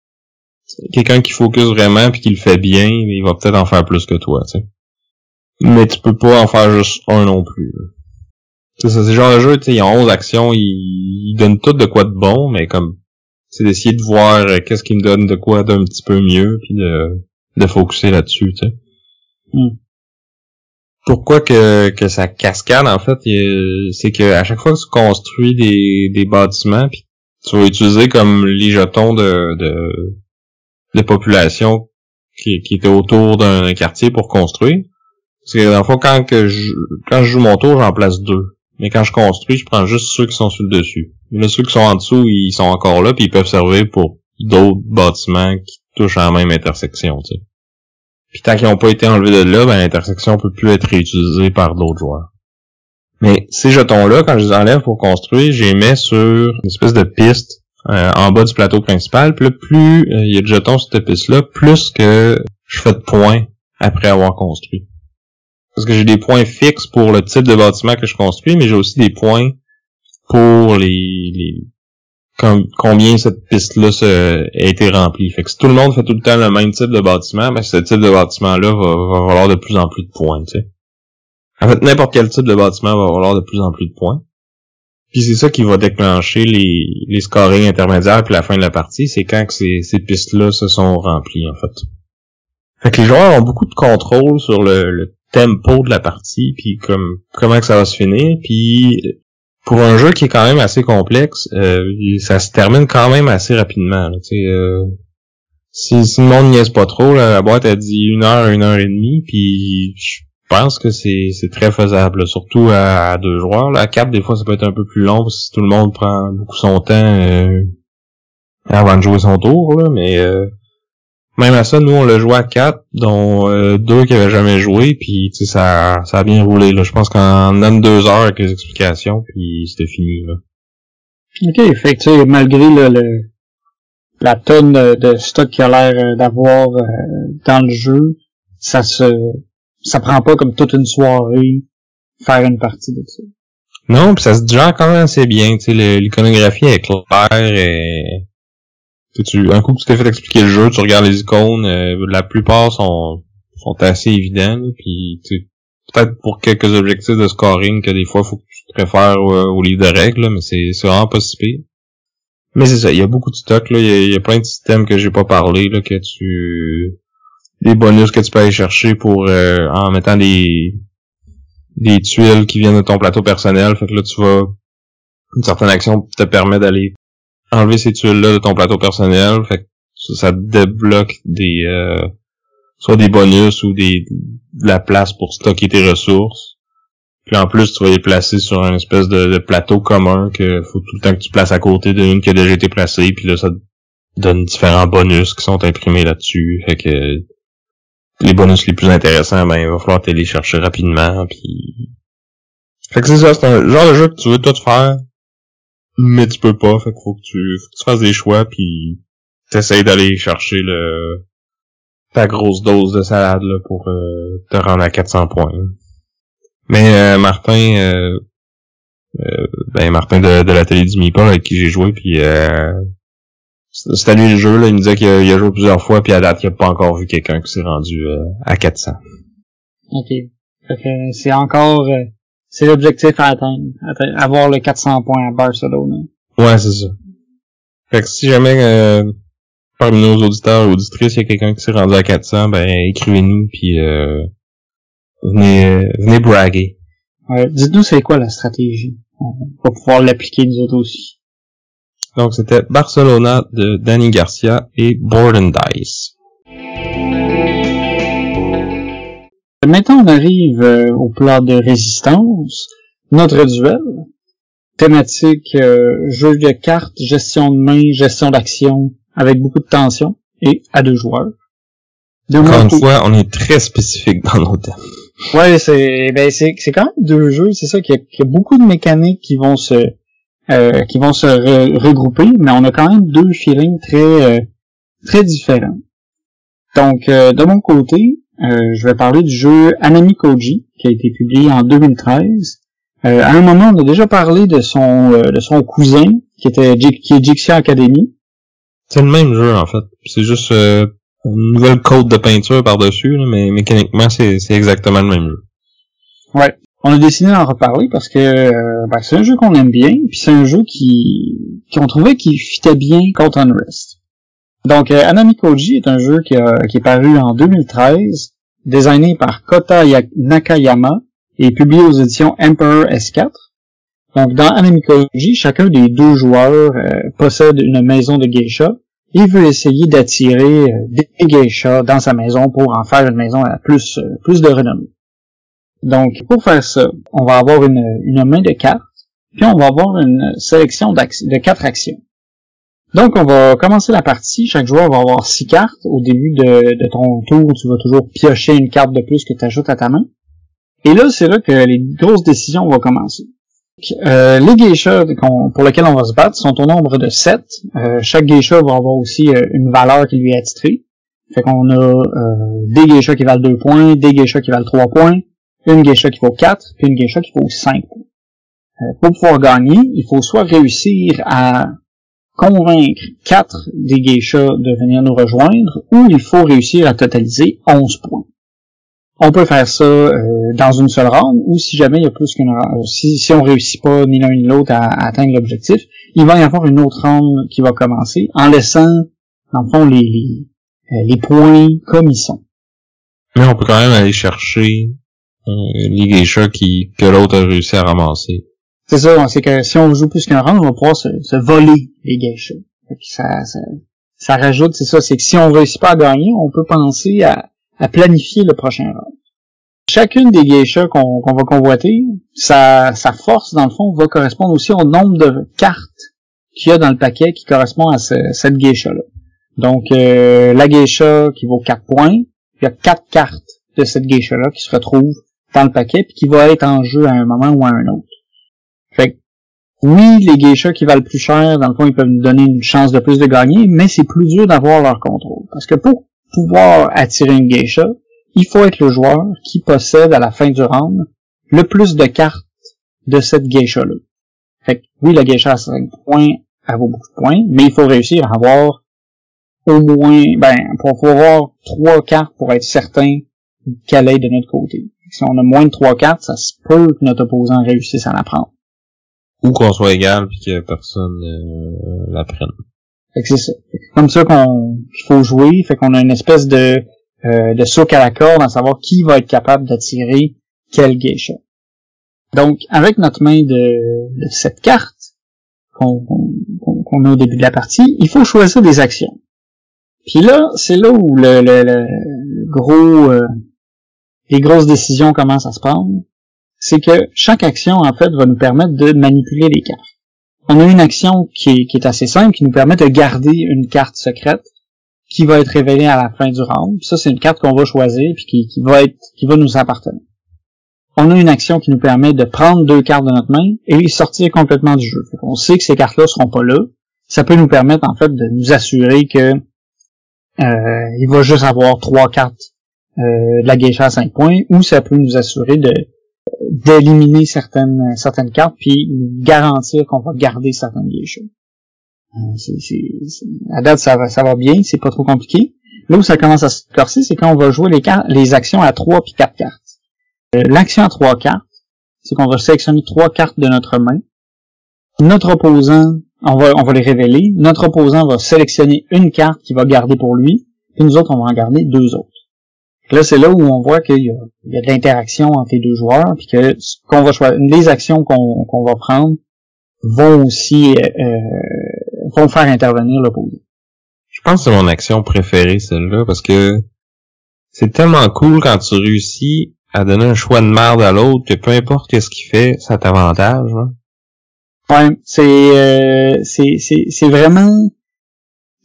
quelqu'un qui focus vraiment puis qui le fait bien, il va peut-être en faire plus que toi, tu sais. Mais tu peux pas en faire juste un non plus. C'est c'est genre de jeu, tu sais, ils ont 11 actions, ils, ils donnent tout de quoi de bon, mais comme c'est d'essayer de voir euh, qu'est-ce qui me donne de quoi d'un petit peu mieux, puis de de focuser là-dessus, tu sais. Hmm. Pourquoi que, que ça cascade, en fait, c'est que à chaque fois que tu construis des, des bâtiments, puis tu vas utiliser comme les jetons de, de, de population qui, qui étaient autour d'un quartier pour construire. Parce que dans le fond, quand, que je, quand je joue mon tour, j'en place deux. Mais quand je construis, je prends juste ceux qui sont sur le dessus. Mais ceux qui sont en dessous, ils sont encore là, puis ils peuvent servir pour d'autres bâtiments qui touchent à la même intersection, tu sais. Puis tant qu'ils n'ont pas été enlevés de là, ben l'intersection peut plus être réutilisée par d'autres joueurs. Mais ces jetons-là, quand je les enlève pour construire, je les mets sur une espèce de piste euh, en bas du plateau principal. Puis là, plus euh, il y a de jetons sur cette piste-là, plus que je fais de points après avoir construit. Parce que j'ai des points fixes pour le type de bâtiment que je construis, mais j'ai aussi des points pour les, les combien cette piste-là a été remplie. Fait que si tout le monde fait tout le temps le même type de bâtiment, ben ce type de bâtiment-là va, va valoir de plus en plus de points. En fait, n'importe quel type de bâtiment va valoir de plus en plus de points. Puis c'est ça qui va déclencher les, les scorings intermédiaires puis la fin de la partie, c'est quand que ces, ces pistes-là se sont remplies, en fait. Fait que les joueurs ont beaucoup de contrôle sur le, le tempo de la partie, puis comme comment que ça va se finir, puis pour un jeu qui est quand même assez complexe, euh, ça se termine quand même assez rapidement. euh, si, si le monde niaise pas trop, la boîte a dit une heure, une heure et demie, puis je pense que c'est, très faisable, surtout à, deux joueurs. La quatre, des fois, ça peut être un peu plus long, si tout le monde prend beaucoup son temps euh, avant de jouer son tour, là, mais euh, même à ça, nous, on l'a joué à quatre, dont euh, deux qui avaient jamais joué, puis ça, ça a bien roulé. Là. Je pense qu'en même deux heures avec les explications, puis c'était fini. Là. Ok, fait que malgré le, le, la tonne de, stock qu'il a l'air euh, d'avoir euh, dans le jeu, ça se ça prend pas comme toute une soirée faire une partie de ça. Non, pis ça se gère quand même assez bien. Tu sais, l'iconographie est claire et tu, un coup que tu t'es fait expliquer le jeu, tu regardes les icônes, euh, la plupart sont sont assez évidents. Puis peut-être pour quelques objectifs de scoring que des fois faut que tu te préfères au, livre de règles, mais c'est vraiment pas si pire. Mais c'est ça, il y a beaucoup de stock, là. Il y, a, plein de systèmes que j'ai pas parlé, là, que tu... Des bonus que tu peux aller chercher pour... Euh, en mettant des... des tuiles qui viennent de ton plateau personnel. Fait que là, tu vas... Une certaine action te permet d'aller enlever ces tuiles-là de ton plateau personnel. Fait que ça, débloque des... Euh, soit des bonus ou des de la place pour stocker tes ressources. Puis en plus, tu vas les placer sur un espèce de, plateau commun que faut tout le temps que tu places à côté d'une qui a déjà été placée. Puis là, ça donne différents bonus qui sont imprimés là-dessus. Fait que les bonus les plus intéressants, ben il va falloir les chercher rapidement. Puis fait que c'est ça, c'est un genre de jeu que tu veux tout faire, mais tu peux pas. Fait qu'il faut que tu, faut que tu fasses des choix puis t'essayes d'aller chercher le ta grosse dose de salade là, pour euh, te rendre à 400 points. Mais euh, Martin, euh, euh, ben Martin de, de l'atelier du Meeple avec qui j'ai joué, puis euh, c'était lui le jeu, là, il me disait qu'il a, a, joué plusieurs fois, puis à date, il a pas encore vu quelqu'un qui s'est rendu à 400. Ok. c'est encore, c'est l'objectif à atteindre, avoir le 400 points à Barcelone. Ouais, c'est ça. Fait que si jamais parmi nos auditeurs ou auditrices, il y a quelqu'un qui s'est rendu à 400, ben écrivez-nous, puis venez, euh, venez braguer. Ouais, dites-nous c'est quoi la stratégie. On va pouvoir l'appliquer nous autres aussi. Donc c'était Barcelona de Danny Garcia et Board Dice. Maintenant on arrive euh, au plan de résistance. Notre duel. Thématique euh, jeu de cartes, gestion de main, gestion d'action, avec beaucoup de tension et à deux joueurs. Encore une fois, on est très spécifique dans nos thèmes. Ouais, c'est ben c'est c'est quand même deux jeux, c'est ça qu'il y, a beaucoup de mécaniques qui vont se euh, qui vont se regrouper, mais on a quand même deux feelings très euh, très différents. Donc euh, de mon côté, je vais parler du jeu Anami Koji qui a été publié en 2013. à un moment, on a déjà parlé de son de son cousin qui était qui est Jixia Academy. C'est le même jeu en fait. C'est juste une nouvelle côte de peinture par-dessus, mais mécaniquement, c'est, exactement le même jeu. Ouais. On a décidé d'en reparler parce que euh, ben, c'est un jeu qu'on aime bien, puis c'est un jeu qui qu'on trouvait qui fitait bien contre Unrest. Donc euh, Anami Koji est un jeu qui, est paru en 2013, designé par Kota Nakayama et publié aux éditions Emperor S4. Donc dans Anami Koji, chacun des deux joueurs euh, possède une maison de geisha il veut essayer d'attirer euh, des geishas dans sa maison pour en faire une maison à plus, euh, plus de renommée. Donc, pour faire ça, on va avoir une, une main de cartes, puis on va avoir une sélection de quatre actions. Donc, on va commencer la partie. Chaque joueur va avoir six cartes. Au début de, ton tour, tu vas toujours piocher une carte de plus que tu ajoutes à ta main. Et là, c'est là que les grosses décisions vont commencer. Euh, les geishas pour lesquels on va se battre sont au nombre de 7. Euh, chaque geisha va avoir aussi euh, une valeur qui lui est attitrée. Fait qu'on a des geishas qui valent 2 points, des geishas qui valent 3 points, une geisha qui vaut 4, puis une geisha qui vaut 5 points. pour pouvoir gagner, il faut soit réussir à convaincre 4 des geishas de venir nous rejoindre, ou il faut réussir à totaliser 11 points on peut faire ça euh, dans une seule ronde, ou si jamais il y a plus qu'une ronde, si, si on réussit pas ni l'un ni l'autre à, atteindre l'objectif, il va y avoir une autre ronde qui va commencer en laissant, le fond, les, les, euh, points comme ils sont. Mais on peut quand même aller chercher euh, les geishas qui, que l'autre a réussi à ramasser. C'est ça, c'est que si on joue plus qu'un round, on va pouvoir se, voler les geishas. Ça, ça, ça rajoute, c'est ça, c'est que si on réussit pas à gagner, on peut penser à à planifier le prochain round. Chacune des geishas qu'on va convoiter, sa, sa force, dans le fond, va correspondre aussi au nombre de cartes qu'il y a dans le paquet qui correspond à cette geisha-là. Donc, euh, la geisha qui vaut 4 points, il y a 4 cartes de cette geisha-là qui se retrouvent dans le paquet puis qui va être en jeu à un moment ou à un autre. Oui, les geishas qui valent plus cher, dans le fond, ils peuvent nous donner une chance de plus de gagner, mais c'est plus dur d'avoir leur contrôle. Parce que pour pouvoir attirer une geisha, il faut être le joueur qui possède à la fin du round le plus de cartes de cette geisha-là. Fait que, oui, la geisha à 5 points, elle vaut beaucoup de points, mais il faut réussir à avoir au moins, ben, pour avoir trois cartes pour être certain qu'elle est de notre côté. Si on a moins de trois cartes, ça se peut que notre opposant réussisse à la prendre. Ou qu'on soit égal puis que personne euh, la prenne. Fait que c'est ça. Comme ça qu'on qu'il faut jouer, fait qu'on a une espèce de euh, de souk à la corde à savoir qui va être capable d'attirer quel geisha. Donc, avec notre main de, de cette carte qu'on qu'on a au début de la partie, il faut choisir des actions. Puis là, c'est là où le, le, le gros euh, les grosses décisions commencent à se prendre. C'est que chaque action, en fait, va nous permettre de manipuler les cartes. On a une action qui est, assez simple, qui nous permet de garder une carte secrète qui va être révélée à la fin du round. ça, c'est une carte qu'on va choisir puis qui, qui va être qui va nous appartenir. On a une action qui nous permet de prendre deux cartes de notre main et les sortir complètement du jeu. on sait que ces cartes-là seront pas là. Ça peut nous permettre en fait de nous assurer que euh, il va juste avoir trois cartes euh, de la geisha à 5 points, ou ça peut nous assurer de d'éliminer certaines certaines cartes puis garantir qu'on va garder certaines geishas. Euh, c'est, c'est, à date, ça va, ça va bien, c'est pas trop compliqué. Là où ça commence à se corser, c'est quand on va jouer les, cartes, les actions à 3 puis 4 cartes. Euh, l'action à 3 cartes, c'est qu'on va sélectionner trois cartes de notre main. Notre opposant, on va, on va les révéler. Notre opposant va sélectionner une carte qu'il va garder pour lui, puis nous autres, on va en garder deux autres. Là, c'est là où on voit qu'il y, a de l'interaction entre les deux joueurs, puis que qu'on va choisir, les actions qu'on va prendre vont aussi euh, euh, vont faire intervenir l'opposé. Je pense que c'est mon action préférée, celle-là, parce que c'est tellement cool quand tu réussis à donner un choix de merde à l'autre que peu importe ce qu'il fait, ça t'avantage. Hein? Ouais, c'est euh, c'est vraiment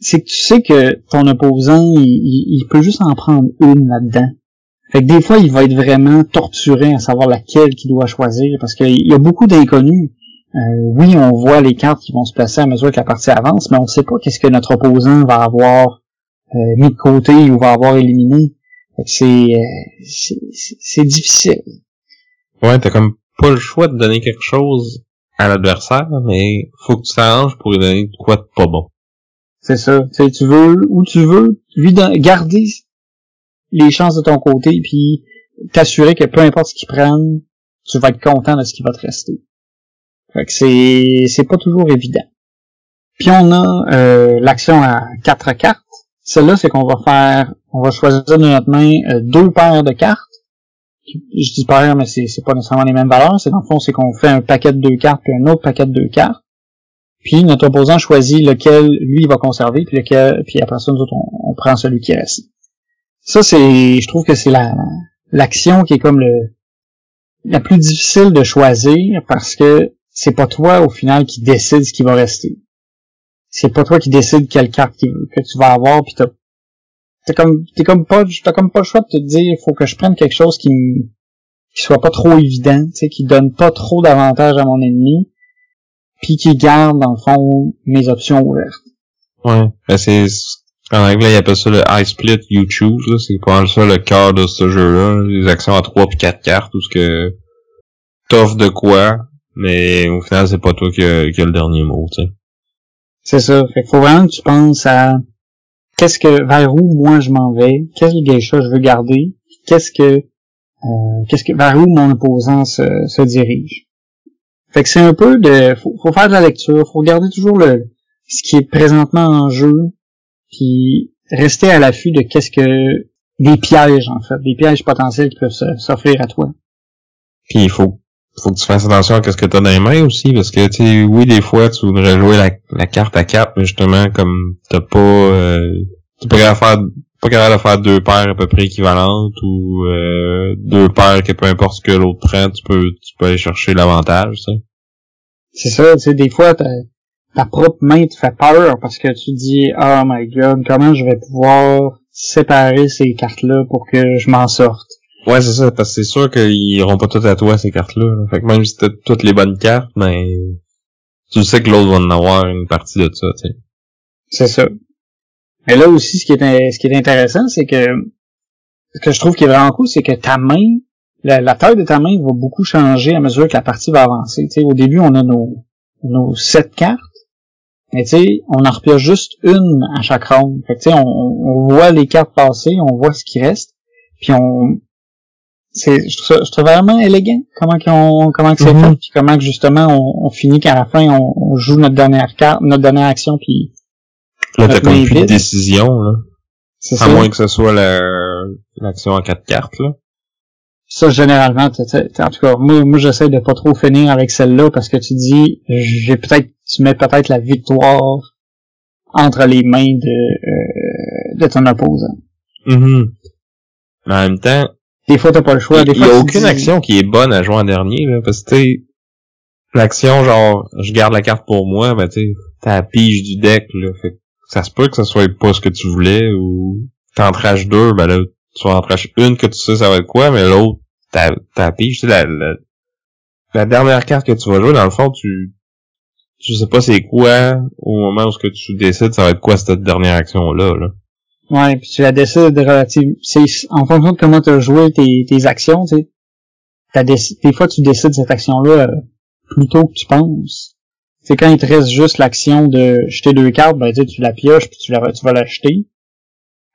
c'est que tu sais que ton opposant, il, peut juste en prendre une là-dedans. Fait que des fois, il va être vraiment torturé à savoir laquelle qu'il doit choisir, parce qu'il y a beaucoup d'inconnus. Euh, oui, on voit les cartes qui vont se placer à mesure que la partie avance, mais on ne sait pas qu'est-ce que notre opposant va avoir euh, mis de côté ou va avoir éliminé. C'est euh, c'est difficile. Ouais, t'as comme pas le choix de donner quelque chose à l'adversaire, mais faut que tu t'arranges pour lui donner quoi de pas bon. C'est ça. Tu, tu veux ou tu veux lui garder les chances de ton côté puis t'assurer que peu importe ce qu'ils prennent, tu vas être content de ce qui va te rester. Fait que c'est c'est pas toujours évident. Puis on a euh, l'action à quatre cartes. Celle-là, c'est qu'on va faire, on va choisir de notre main euh, deux paires de cartes. Je dis paires, mais c'est, c'est pas nécessairement les mêmes valeurs. C'est dans le fond, c'est qu'on fait un paquet de deux cartes puis un autre paquet de deux cartes. Puis notre opposant choisit lequel lui va conserver, puis lequel, puis après ça nous autres on, prend celui qui reste. Ça c'est, je trouve que c'est la l'action qui est comme le la plus difficile de choisir parce que c'est pas toi au final qui décide ce qui va rester. C'est pas toi qui décide quelle carte que tu vas avoir, puis t'as t'es comme t'es comme pas t'as comme pas le choix de te dire faut que je prenne quelque chose qui qui soit pas trop évident, tu sais, qui donne pas trop d'avantages à mon ennemi, puis qui garde, dans le fond, mes options ouvertes. Ouais, ben c'est... En anglais, ils appellent ça le high split you choose, c'est pas ça le cœur de ce jeu-là, les actions à 3 puis 4 cartes, où ce que t'offres de quoi, mais au final, c'est pas toi qui a, le dernier mot, tu sais. C'est ça, fait qu'il faut vraiment que tu penses à qu'est-ce que, vers où moi je m'en vais, quel geisha je veux garder, qu'est-ce que, euh, qu'est-ce que, vers où mon opposant se, se dirige. Fait que c'est un peu de, faut, faut, faire de la lecture, faut regarder toujours le, ce qui est présentement en jeu, puis rester à l'affût de qu'est-ce que, des pièges, en fait, des pièges potentiels qui peuvent s'offrir à toi. Puis il faut, faut que tu fasses attention à ce que tu dans les mains aussi, parce que, tu sais, oui, des fois, tu voudrais jouer la, carte à quatre, mais justement, comme t'as pas, euh, tu pourrais faire pas capable de faire deux paires à peu près équivalentes ou euh, deux paires que peu importe ce que l'autre prend, tu peux tu peux aller chercher l'avantage, ça. C'est ça, tu sais, des fois t'as ta propre main te fait peur parce que tu te dis oh my god comment je vais pouvoir séparer ces cartes là pour que je m'en sorte Ouais, c'est ça, parce que c'est sûr qu'ils iront pas toutes à toi, ces cartes-là. Fait que même si t'as toutes les bonnes cartes, mais tu sais que l'autre va en avoir une partie de ça, tu sais. C'est ça. Mais là aussi, ce qui est, ce qui est intéressant, c'est que ce que je trouve qui est vraiment cool, c'est que ta main, la, taille de ta main va beaucoup changer à mesure que la partie va avancer. sais, au début, on a nos, nos sept cartes, mais tu sais, on en repère juste une à chaque round. Fait que, on, on voit les cartes passer, on voit ce qui reste, puis on, c'est je trouve, je trouve vraiment élégant comment qu'on comment que c'est mm-hmm. fait puis comment que justement on, on finit qu'à la fin on, on, joue notre dernière carte notre dernière action puis là t'as comme plus de décision là à ça. moins que ce soit l'action en quatre cartes là ça généralement t en tout cas moi, moi j'essaie de pas trop finir avec celle-là parce que tu dis j'ai peut-être tu mets peut-être la victoire entre les mains de euh, de ton opposant mm mais en même temps des fois, t'as pas le choix. Il y a aucune action qui est bonne à jouer en dernier, là, parce que, l'action, genre, je garde la carte pour moi, ben, tu t'as la pige du deck, là. Fait ça se peut que ça soit pas ce que tu voulais, ou t'en deux, ben là, tu en traches une que tu sais ça va être quoi, mais l'autre, t'as, t'as pige, tu sais, la, la, dernière carte que tu vas jouer, dans le fond, tu, tu sais pas c'est quoi, au moment où ce que tu décides, ça va être quoi cette dernière action-là, là. Ouais, puis tu la décides relative. C'est en fonction de comment tu as joué tes, tes actions, tu sais. Des fois, tu décides cette action-là euh, plus tôt que tu penses. C'est quand il te reste juste l'action de jeter deux cartes, ben tu la pioches puis tu, la, tu vas l'acheter.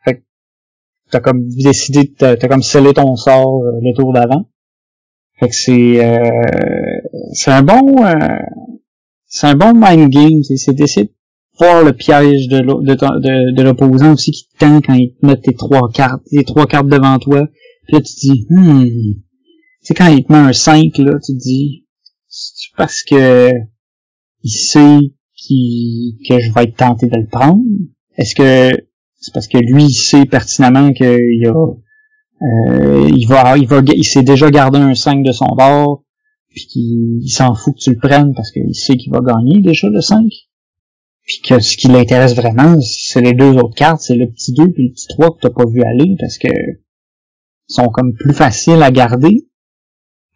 Fait que t'as comme décidé, t'as as comme scellé ton sort euh, le tour d'avant. Fait que c'est euh, c'est un bon euh, c'est un bon mind game, c'est d'essayer voir le piège de, de, de, l'opposant aussi qui te tend quand il te met tes trois cartes, les trois cartes devant toi. Puis là, tu te dis, hmm, c'est quand il te met un 5, là, tu te dis, c'est parce que il sait que je vais être tenté de le prendre? Est-ce que c'est parce que lui, il sait pertinemment qu'il a, euh, il va, il va, il s'est déjà gardé un 5 de son bord, puis qu'il s'en fout que tu le prennes parce qu'il sait qu'il va gagner déjà le 5? puis que ce qui l'intéresse vraiment, c'est les deux autres cartes, c'est le petit 2 puis le petit 3 que t'as pas vu aller parce que sont comme plus faciles à garder.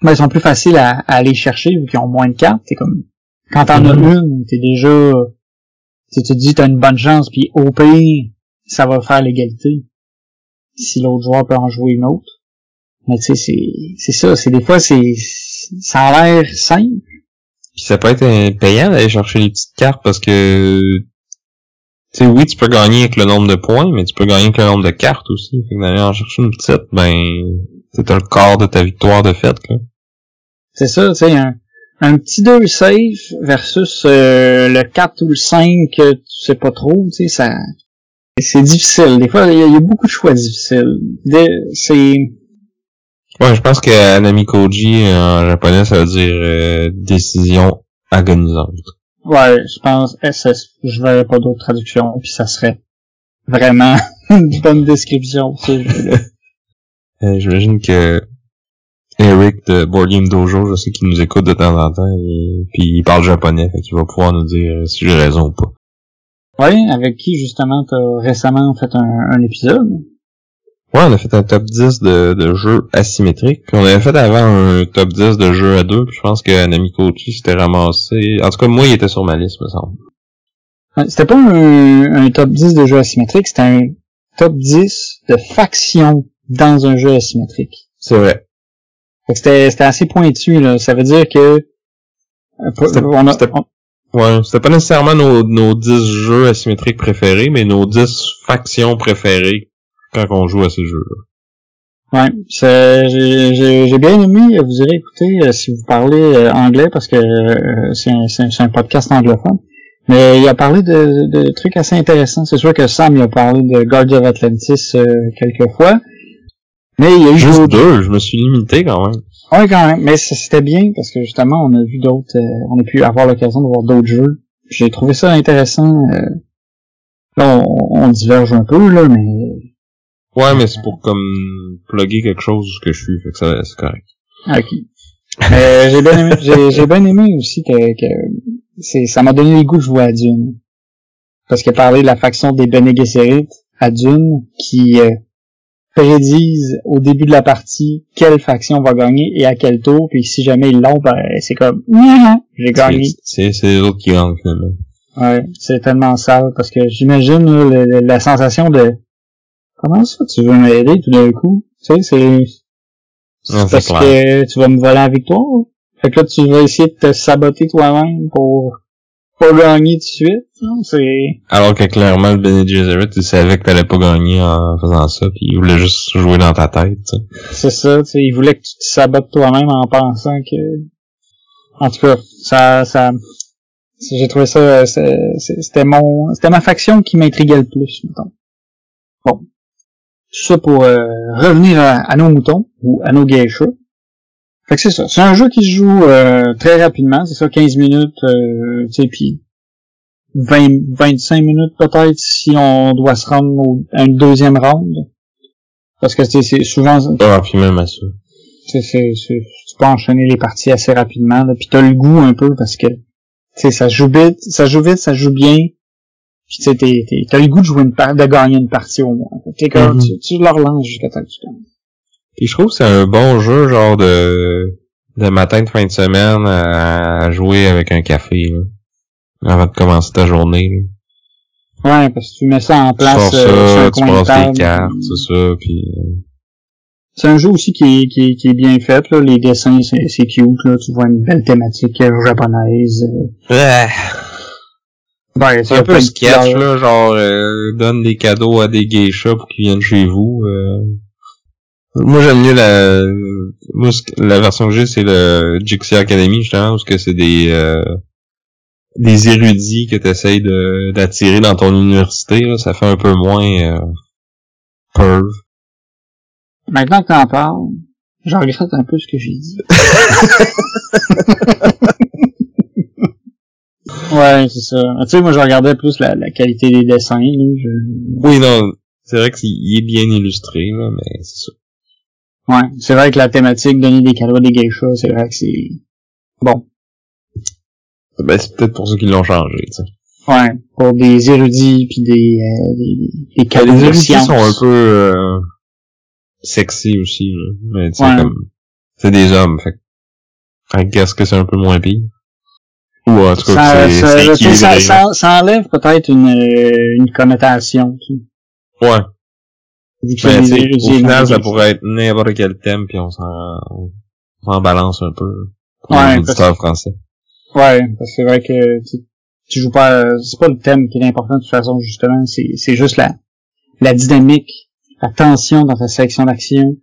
Mais ils sont plus faciles à, aller chercher vu qu'ils ont moins de cartes. C'est comme quand t'en as une, t'es déjà tu te dis t'as une bonne chance puis au pays ça va faire l'égalité si l'autre joueur peut en jouer une autre. Mais tu sais c'est c'est ça, c'est des fois c'est ça a l'air simple puis ça peut être payant d'aller chercher les petites cartes parce que tu sais, oui, tu peux gagner avec le nombre de points, mais tu peux gagner avec le nombre de cartes aussi. Fait que d'aller en chercher une petite, ben, c'est le quart de ta victoire de fait, là. C'est ça, tu sais, un, un, petit 2 safe versus euh, le 4 ou le 5 que tu sais pas trop, tu sais, ça... C'est difficile. Des fois, il y, a beaucoup de choix difficiles. C'est Ouais, je pense que Anamikoji en japonais, ça veut dire euh, décision agonisante. Ouais, je pense SS. Je verrais pas d'autre traduction, puis ça serait vraiment *laughs* une bonne description ce jeu-là. *laughs* Euh, J'imagine que Eric de Board Game Dojo, je sais qu'il nous écoute de temps en temps, et puis il parle japonais, fait qu'il va pouvoir nous dire si j'ai raison ou pas. Ouais, avec qui justement t'as récemment fait un épisode? Ouais, on a fait un top 10 de, de jeux asymétriques. Puis on avait fait avant un top 10 de jeux à deux. Puis je pense que Namikochi s'était ramassé. En tout cas, moi, il était sur ma liste, me semble. C'était pas un, top 10 de jeux asymétriques, c'était un top 10 de factions dans un jeu asymétrique. C'est vrai. C'était, assez pointu, là. Ça veut dire que... Euh, on a, Ouais, c'était pas nécessairement nos, nos 10 jeux asymétriques préférés, mais nos 10 factions préférées quand on joue à ces jeux-là. Ouais, j'ai bien aimé, vous irez écouter euh, si vous parlez euh, anglais parce que euh, c'est un, un, podcast anglophone. Mais il a parlé de, de trucs assez intéressants. C'est sûr que Sam il a parlé de Guardians of Atlantis quelques fois. Mais il y a eu juste deux, je me suis limité quand même. Ouais, quand même, mais c'était bien parce que justement on a vu d'autres, on a pu avoir l'occasion de voir d'autres jeux. J'ai trouvé ça intéressant. là, on, on, diverge un peu là, mais Ouais, mais c'est pour comme plugger quelque chose que je suis, fait que ça c'est correct. Ok. Euh, j'ai bien aimé, j'ai, bien aimé aussi que, que c'est, ça m'a donné le goût de jouer à Dune. Parce qu'il a parlé de la faction des Bene Gesserit à Dune, qui euh, prédisent au début de la partie quelle faction va gagner et à quel tour, puis si jamais ils l'ont, ben, c'est comme, j'ai gagné. C'est, c'est les autres qui gagnent, finalement. Ouais, c'est tellement sale, parce que j'imagine la sensation de, comment ça tu veux m'aider tout d'un coup? Tu sais, c'est, parce que tu vas me voler la victoire. Fait que là, tu vas essayer de te saboter toi-même pour pas gagner tout de suite. Non, c'est, Alors que clairement, le Bene Gesserit, il savait que t'allais pas gagner en faisant ça, puis il voulait juste jouer dans ta tête, c'est ça, tu sais, il voulait que tu te sabotes toi-même en pensant que, en tout cas, ça, ça, j'ai trouvé ça, euh, c'était mon, c'était ma faction qui m'intriguait le plus, mettons. Bon. Tout ça pour euh, revenir à, à nos moutons, ou à nos geishas. Fait que c'est ça. C'est un jeu qui se joue euh, très rapidement, c'est ça, 15 minutes, euh, tu sais, puis 20, 25 minutes peut-être si on doit se rendre au, à une deuxième round. Parce que c'est souvent, Ah, puis même à ça. c'est, c'est, c'est- tu peux enchaîner les parties assez rapidement, là, puis t'as le goût un peu parce que, tu sais, ça joue vite, ça joue vite, ça joue bien, puis tu sais, t'as le goût de jouer une part, de gagner une partie au moins. T'es comme, Mhm. tu, tu le relances jusqu'à temps que tu gagnes. Puis je trouve que c'est un bon jeu, genre de, de matin de fin de semaine à, à jouer avec un café, là. Avant de commencer ta journée, là. Ouais, parce que tu mets ça en Tu place euh, sur ça, un tu coin de passes table. tes cartes, c'est ça, puis... euh, C'est un jeu aussi qui est, qui est, qui est bien fait, là. Les dessins, c'est, c'est cute, là. Tu vois une belle thématique euh, japonaise. euh. Ah, Ouais, c'est un peu sketch, là, genre, euh, donne des cadeaux à des geishas pour qu'ils viennent chez vous. euh. Moi, j'aime mieux la... Moi, la version que j'ai, c'est le Jixi Academy, justement, parce que c'est des... euh, des érudits que tu essayes de, d'attirer dans ton université, là, ça fait un peu moins euh, perv. Maintenant que t'en parles, je regrette un peu ce que j'ai dit. *laughs* ouais, c'est ça. Tu sais, moi, je regardais plus la, la qualité des dessins, là. Je... Oui, non, c'est vrai qu'il il est bien illustré, là, mais c'est ça. Ouais, c'est vrai que la thématique donner des cadeaux à des geishas, c'est vrai que c'est... Bon. Ben, c'est peut-être pour ça qu'ils l'ont changé, tu sais. Ouais, pour des érudits puis des, euh, des, des cadeaux Les de érudits sont un peu euh, sexy aussi, là. mais tu sais, Ouais. comme... C'est des hommes, fait que... I guess que c'est un peu moins pire. Ou en tout cas, ça, ça, ça, ça, ça enlève peut-être une, euh, une connotation. Tu sais. Ouais. Érudits au final, ça pourrait être n'importe quel thème, puis on s'en on s'en balance un peu. Pour Ouais, les auditeurs français. Ouais, parce que c'est vrai que tu, tu joues pas, c'est pas le thème qui est important de toute façon justement, c'est c'est juste la la dynamique, la tension dans ta sélection d'action.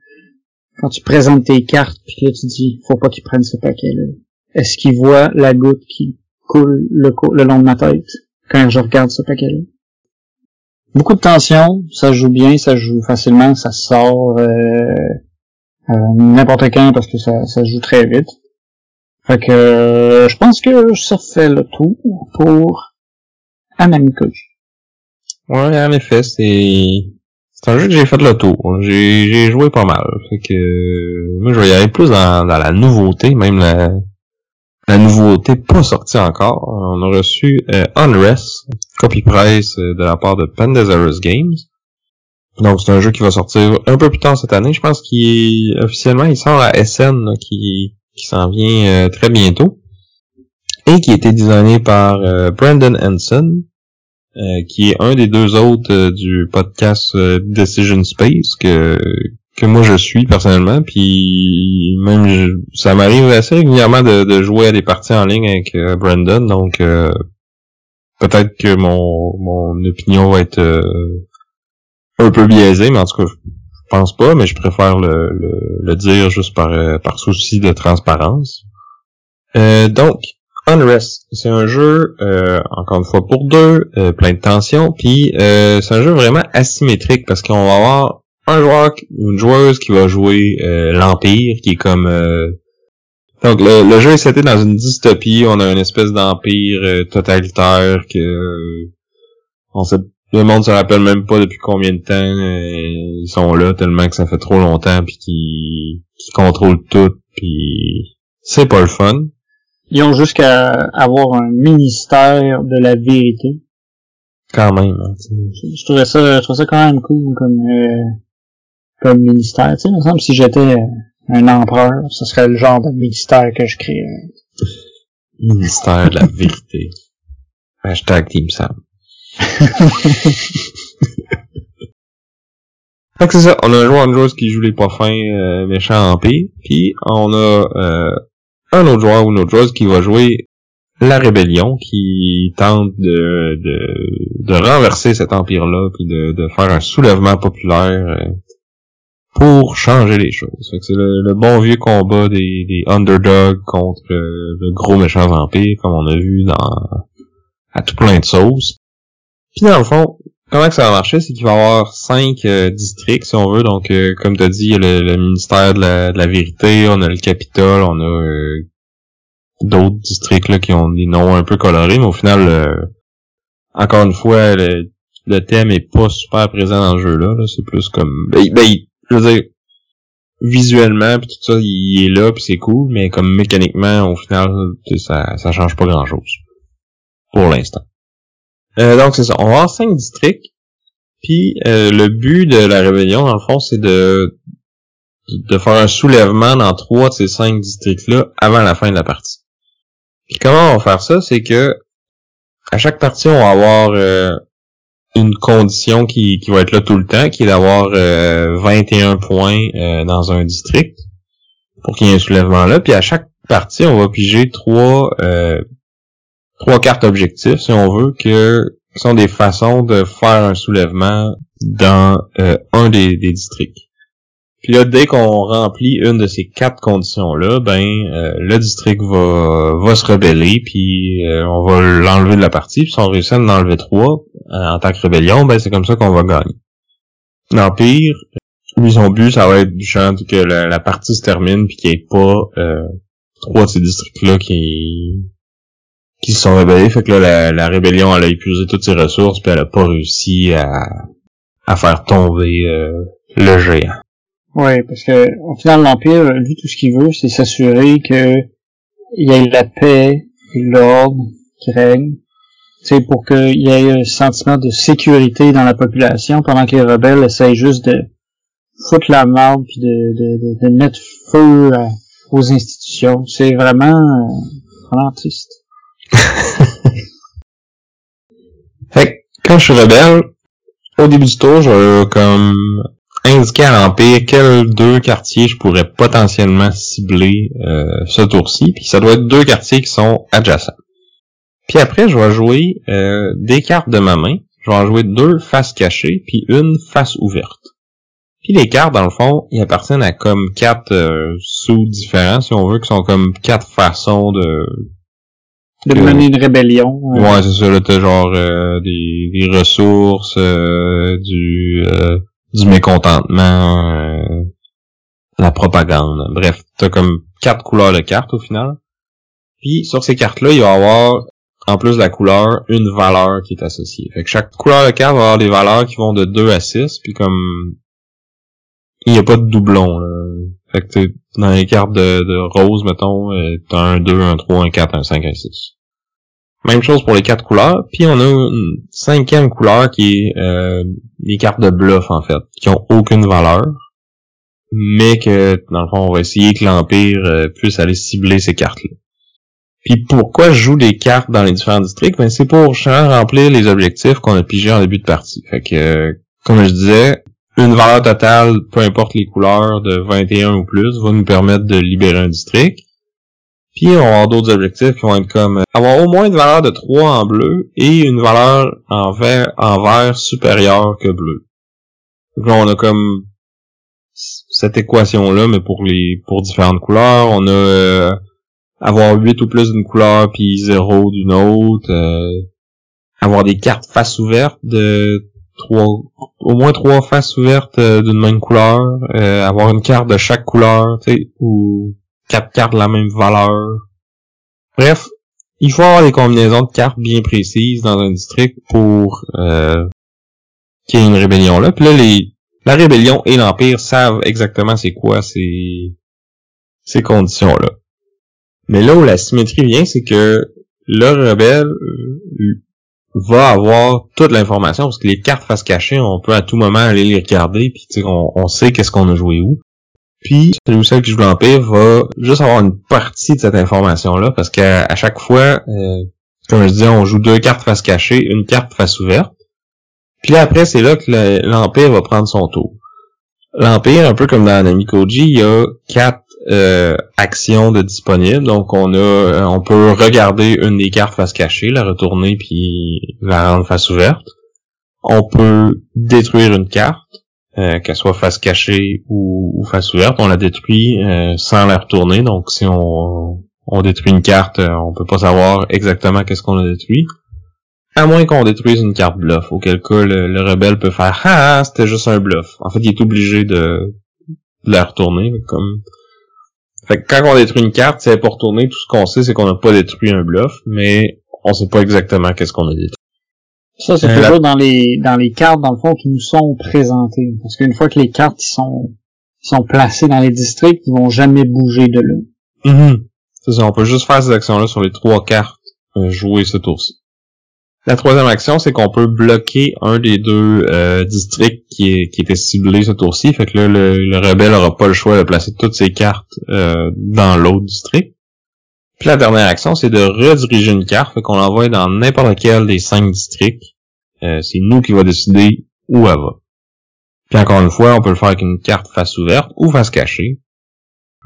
Quand tu présentes tes cartes, puis que là tu dis, faut pas qu'ils prennent ce paquet-là. Est-ce qu'ils voient la goutte qui coule le, le long de ma tête quand je regarde ce paquet-là? Beaucoup de tension, ça joue bien, ça joue facilement, ça sort euh, euh, n'importe quand parce que ça, ça joue très vite. Fait que euh, je pense que ça fait le tour pour Anami Koji. Ouais, en effet, c'est... C'est un jeu que j'ai fait le tour. J'ai, j'ai joué pas mal. Fait que, moi, je vais y aller plus dans, dans la nouveauté, même la, la nouveauté pas sortie encore. On a reçu euh, Unrest, copy price euh, de la part de Pandazarus Games. Donc, c'est un jeu qui va sortir un peu plus tard cette année. Je pense qu'il officiellement, il sort à SN, là, qui, qui s'en vient euh, très bientôt. Et qui a été designé par euh, Brandon Hanson, euh, qui est un des deux autres du podcast Decision Space que que moi je suis personnellement puis même ça m'arrive assez régulièrement de, de jouer à des parties en ligne avec Brandon donc peut-être que mon mon opinion va être euh, un peu biaisée mais en tout cas je pense pas mais je préfère le, le, le dire juste par euh, par souci de transparence. Euh, donc Unrest, c'est un jeu, euh, encore une fois pour deux, euh, plein de tension, puis euh, c'est un jeu vraiment asymétrique parce qu'on va avoir un joueur ou une joueuse qui va jouer l'Empire, qui est comme... Donc le, le jeu est seté dans une dystopie, on a une espèce d'empire euh, totalitaire que... euh, on sait, le monde se rappelle même pas depuis combien de temps euh, ils sont là, tellement que ça fait trop longtemps, puis qu'ils qu'ils contrôlent tout, puis c'est pas le fun. ils ont jusqu'à avoir un ministère de la vérité. Quand même. Hein, je, je, trouvais ça, je trouvais ça quand même cool comme euh, comme ministère. Tu sais, il me semble si j'étais un empereur, ce serait le genre de ministère que je créerais. Ministère de la *laughs* vérité. Hashtag Team Sam. *laughs* fait que c'est ça, on a un joueur joueuse qui joue les pas fins euh, méchants en P, puis on a euh, un autre joueur ou une autre joueuse qui va jouer la rébellion, qui tente de, de, de renverser cet empire-là, puis de, de faire un soulèvement populaire euh, pour changer les choses. C'est le, bon vieux combat des, des underdogs contre le, gros méchant vampire, comme on a vu dans à tout plein de sauces. Puis dans le fond, comment que ça va marcher, c'est qu'il va y avoir cinq euh, districts, si on veut. Donc, euh, comme tu as dit, il y a le, ministère de la, vérité, on a le Capitole, on a euh, d'autres districts là qui ont des noms un peu colorés, mais au final, encore une fois, le, thème est pas super présent dans le jeu là. C'est plus comme, ben, ben je veux visuellement puis tout ça, il est là puis c'est cool, mais comme mécaniquement, au final, ça, ça change pas grand chose. Pour l'instant. Euh, donc c'est ça, on va avoir cinq districts. Puis euh, le but de la rébellion, dans le fond, c'est de de faire un soulèvement dans trois de ces cinq districts-là avant la fin de la partie. Puis comment on va faire ça, c'est que à chaque partie, on va avoir euh, une condition qui, qui va être là tout le temps, qui est d'avoir euh, 21 points euh, dans un district pour qu'il y ait un soulèvement là. Puis à chaque partie, on va piger trois euh, trois cartes objectifs, si on veut, que sont des façons de faire un soulèvement dans euh, un des, des districts. Puis là, dès qu'on remplit une de ces quatre conditions-là, ben euh, le district va, va se rebeller, puis euh, on va l'enlever de la partie. Puis si on réussit à en enlever trois euh, en tant que rébellion, ben c'est comme ça qu'on va gagner. L'Empire, lui son but, ça va être du champ que la, partie se termine puis qu'il n'y ait pas trois de ces districts-là qui qui se sont rebellés. Fait que là, la, la, rébellion, elle a épuisé toutes ses ressources puis elle a pas réussi à, à faire tomber le géant. Oui, parce que au final, l'Empire, lui, tout ce qu'il veut, c'est s'assurer que il y ait la paix et l'ordre qui règne. C'est pour qu'il y ait un sentiment de sécurité dans la population pendant que les rebelles essayent juste de foutre la merde puis de, de, de, mettre feu aux institutions. C'est vraiment, euh, vraiment triste. *laughs* fait quand je suis rebelle, au début du tour, je comme indiquer à l'Empire quels deux quartiers je pourrais potentiellement cibler euh, ce tour-ci? Puis ça doit être deux quartiers qui sont adjacents. Puis après, je vais jouer euh, des cartes de ma main. Je vais en jouer deux faces cachées, puis une face ouverte. Puis les cartes, dans le fond, ils appartiennent à comme quatre euh, sous différents, si on veut, qui sont comme quatre façons de... De mener une rébellion. Ouais, c'est ça, là, t'as genre des, des ressources, du du mécontentement, euh, la propagande. Bref, t'as comme quatre couleurs de cartes au final. Puis sur ces cartes-là, il va y avoir, en plus de la couleur, une valeur qui est associée. Fait que chaque couleur de carte va avoir des valeurs qui vont de 2 à 6, puis comme il n'y a pas de doublon. Là. Fait que dans les cartes de, de rose, mettons, euh, t'as un 2, un 3, un 4, un 5, un 6. Même chose pour les quatre couleurs. Puis on a une cinquième couleur qui est euh, les cartes de bluff en fait, qui ont aucune valeur, mais que dans le fond on va essayer que l'empire euh, puisse aller cibler ces cartes-là. Puis pourquoi je joue des cartes dans les différents districts? Ben c'est pour remplir les objectifs qu'on a pigés en début de partie. Fait que euh, comme je disais, une valeur totale, peu importe les couleurs, de 21 ou plus, va nous permettre de libérer un district. Puis on va d'autres objectifs qui vont être comme euh, avoir au moins une valeur de 3 en bleu et une valeur en vert, en vert supérieure que bleu. Donc là, on a comme cette équation-là, mais pour les pour différentes couleurs. On a euh, avoir 8 ou plus d'une couleur puis 0 d'une autre. Euh, avoir des cartes face ouverte de trois au moins trois faces ouvertes d'une même couleur. avoir une carte de chaque couleur, tu sais, ou quatre cartes de la même valeur. Bref, il faut avoir des combinaisons de cartes bien précises dans un district pour euh, qu'il y ait une rébellion là. Puis là, les, la rébellion et l'Empire savent exactement c'est quoi ces, ces conditions-là. Mais là où la symétrie vient, c'est que le rebelle euh, va avoir toute l'information parce que les cartes face cachée, on peut à tout moment aller les regarder puis on, on sait qu'est-ce qu'on a joué où. Puis celui ou celle qui joue l'Empire va juste avoir une partie de cette information-là parce qu'à chaque fois, euh, comme je disais, on joue deux cartes face cachée, une carte face ouverte. Puis après, c'est là que l'Empire va prendre son tour. L'Empire, un peu comme dans Namikoji, il y a quatre euh, actions de disponibles. Donc on a euh, on peut regarder une des cartes face cachée, la retourner puis la rendre face ouverte. On peut détruire une carte, euh, qu'elle soit face cachée ou, face ouverte. On la détruit sans la retourner. Donc si on, on détruit une carte, on peut pas savoir exactement qu'est-ce qu'on a détruit. À moins qu'on détruise une carte bluff, auquel cas le, rebelle peut faire ah, c'était juste un bluff. En fait, il est obligé de, la retourner, comme fait que quand on détruit une carte, c'est pour retourner, tout ce qu'on sait, c'est qu'on n'a pas détruit un bluff, mais on sait pas exactement qu'est-ce qu'on a détruit. Ça, c'est euh, toujours dans les dans les cartes, dans le fond, qui nous sont présentées. Parce qu'une fois que les cartes sont, sont placées dans les districts, ils vont jamais bouger de là. Mm C'est ça, on peut juste faire ces actions-là sur les trois cartes euh, jouées ce tour-ci. La troisième action, c'est qu'on peut bloquer un des deux euh, districts qui, qui était ciblé ce tour-ci. Fait que là, le, rebelle aura pas le choix de placer toutes ses cartes euh, dans l'autre district. Puis la dernière action, c'est de rediriger une carte, qu'on l'envoie dans n'importe lequel des cinq districts. Euh, c'est nous qui va décider où elle va. Puis encore une fois, on peut le faire avec une carte face ouverte ou face cachée.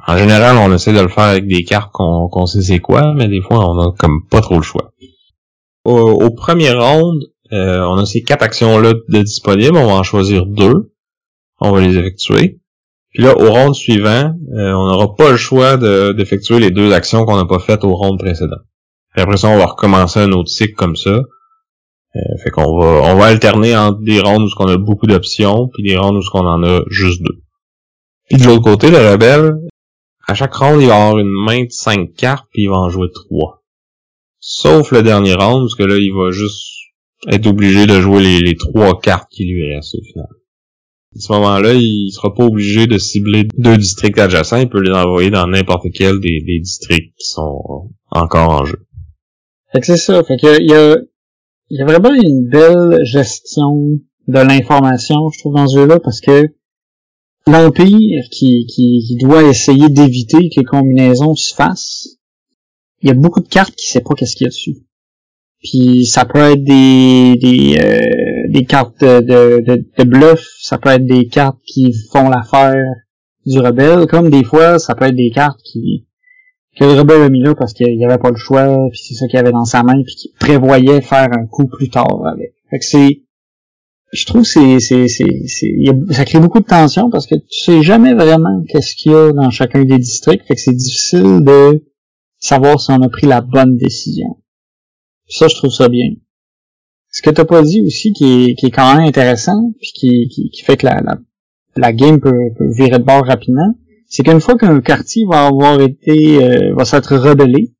En général, on essaie de le faire avec des cartes qu'on sait c'est quoi, mais des fois, on a comme pas trop le choix au, premier round, euh, on a ces quatre actions-là de disponibles. On va en choisir deux. On va les effectuer. Puis là, au round suivant, euh, on n'aura pas le choix d'effectuer les deux actions qu'on n'a pas faites au round précédent. Puis après ça, on va recommencer un autre cycle comme ça. Euh, fait qu'on va on va alterner entre des rounds où on a beaucoup d'options, puis des rounds où on en a juste deux. Puis de l'autre côté, le rebelle, à chaque round, il va avoir une main de cinq cartes, puis il va en jouer trois. Sauf le dernier round, parce que là, il va juste être obligé de jouer les, trois cartes qui lui restent au final. À ce moment-là, il sera pas obligé de cibler deux districts adjacents, il peut les envoyer dans n'importe quel des, districts qui sont encore en jeu. Fait que c'est ça, fait que il y a, y a vraiment une belle gestion de l'information, je trouve, dans ce jeu-là, parce que l'Empire qui, qui doit essayer d'éviter que les combinaisons se fassent, il y a beaucoup de cartes qui sait pas qu'est-ce qu'il y a dessus. Puis ça peut être des des, euh, des cartes de, bluff, ça peut être des cartes qui font l'affaire du rebelle, comme des fois ça peut être des cartes qui que le rebelle a mis là parce qu'il y avait pas le choix, puis c'est ça qu'il avait dans sa main, puis qu'il prévoyait faire un coup plus tard avec. Fait que c'est je trouve c'est c'est c'est ça crée beaucoup de tension parce que tu sais jamais vraiment qu'est-ce qu'il y a dans chacun des districts, fait que c'est difficile de savoir si on a pris la bonne décision. Ça, je trouve ça bien. Ce que t'as pas dit aussi, qui est, qui est quand même intéressant, puis qui, qui, qui fait que la, la, la game peut, peut, virer de bord rapidement, c'est qu'une fois qu'un quartier va avoir été, euh, va s'être rebellé,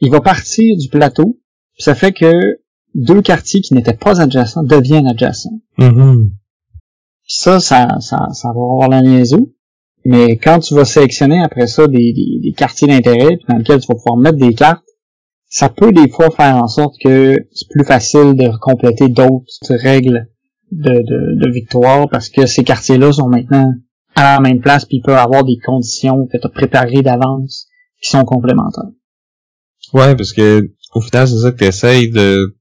il va partir du plateau, ça fait que deux quartiers qui n'étaient pas adjacents deviennent adjacents. Mm-hmm. Ça, ça, ça, ça va avoir la niaiseux. Mais quand tu vas sélectionner après ça des, des, quartiers d'intérêt dans lesquels tu vas pouvoir mettre des cartes, ça peut des fois faire en sorte que c'est plus facile de compléter d'autres règles de, de, de, victoire parce que ces quartiers-là sont maintenant à la même place puis ils peuvent avoir des conditions que tu as préparées d'avance qui sont complémentaires. Ouais, parce que au final, c'est ça que tu essayes de,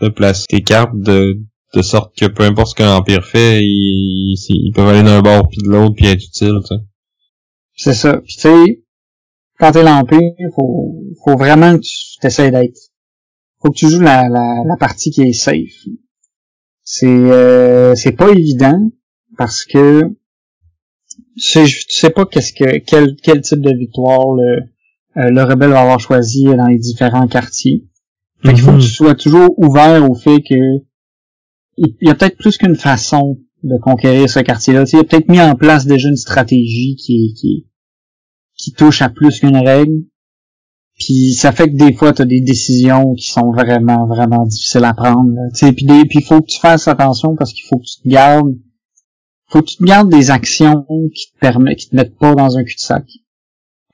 de placer tes cartes de, de sorte que peu importe ce qu'un empire fait, ils, ils, peuvent aller d'un bord puis de l'autre puis être utiles, tu sais. C'est ça. tu sais, quand t'es l'Empire, faut, faut vraiment que tu t'essayes d'être. Faut que tu joues la, la, la partie qui est safe. C'est euh, c'est pas évident parce que tu sais, tu sais pas qu'est-ce que quel quel type de victoire le euh, le rebelle va avoir choisi dans les différents quartiers. Fait qu'il faut que mhm. tu sois toujours ouvert au fait que il y a peut-être plus qu'une façon de conquérir ce quartier-là. Tu sais, il a peut-être mis en place déjà une stratégie qui, qui, qui touche à plus qu'une règle. Puis ça fait que des fois, tu as des décisions qui sont vraiment, vraiment difficiles à prendre. Puis il faut que tu fasses attention parce qu'il faut que tu te gardes faut que tu te gardes des actions qui te permettent, qui te mettent pas dans un cul-de-sac.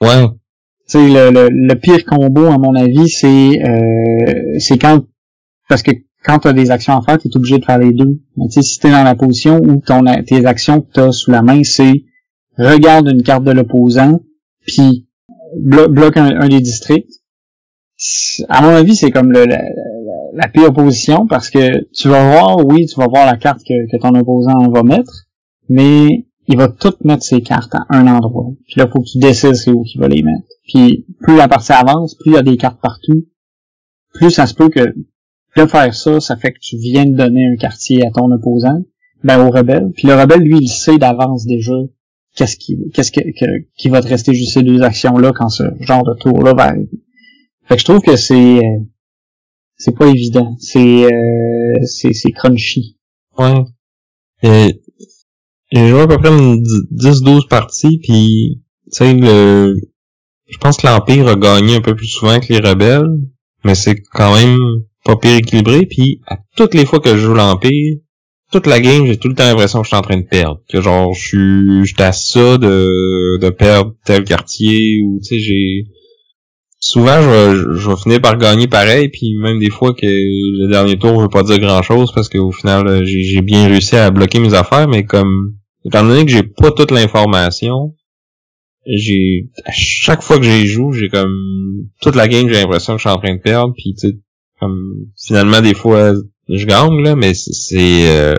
Ouais. Tu sais, le, le, le, pire combo, à mon avis, c'est euh, c'est quand parce que quand tu as des actions à faire, tu es obligé de faire les deux. Mais tu sais, si tu es dans la position où ton, tes actions que tu as sous la main, c'est regarde une carte de l'opposant, puis bloque un, des districts. À mon avis, c'est comme le, la, pire position parce que tu vas voir, oui, tu vas voir la carte que, que ton opposant va mettre, mais il va tout mettre ses cartes à un endroit. Puis là, faut que tu décides c'est où qu'il va les mettre. Puis plus la partie avance, plus il y a des cartes partout, plus ça se peut que de faire ça, ça fait que tu viens de donner un quartier à ton opposant, ben au rebelle. Puis le rebelle, lui, il sait d'avance déjà qu'est-ce qui qu'est-ce que, qui va te rester juste ces deux actions-là quand ce genre de tour-là va arriver. Fait que je trouve que c'est euh, c'est pas évident. C'est euh, c'est c'est crunchy. Ouais. Et j'ai joué à peu près 10-12 parties, puis tu sais, le... je pense que l'Empire a gagné un peu plus souvent que les rebelles, mais c'est quand même pas pire équilibré, puis à toutes les fois que je joue l'Empire, toute la game, j'ai tout le temps l'impression que je suis en train de perdre. Que genre, je suis, j'étais à ça de, de perdre tel quartier, ou tu sais, j'ai... Souvent, je je vais finir par gagner pareil, puis même des fois que le dernier tour veut pas dire grand-chose, parce qu'au final, j'ai bien réussi à bloquer mes affaires, mais comme étant donné que j'ai pas toute l'information, j'ai à chaque fois que j'y joue, j'ai comme toute la game, j'ai l'impression que je suis en train de perdre, puis tu sais comme finalement des fois je gagne là, mais c'est euh,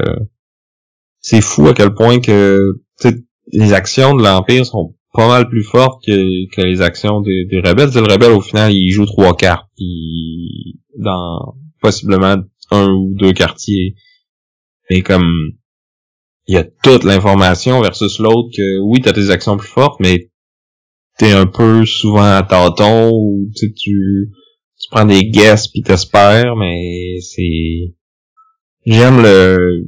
c'est fou à quel point que les actions de l'empire sont pas mal plus fortes que, les actions des, rebelles. le rebelle au final il joue trois cartes, puis dans possiblement un ou deux quartiers, mais comme il y a toute l'information versus l'autre que oui, t'as tes actions plus fortes, mais t'es un peu souvent à tâton ou tu tu prends des guesses puis t'espères, mais c'est j'aime le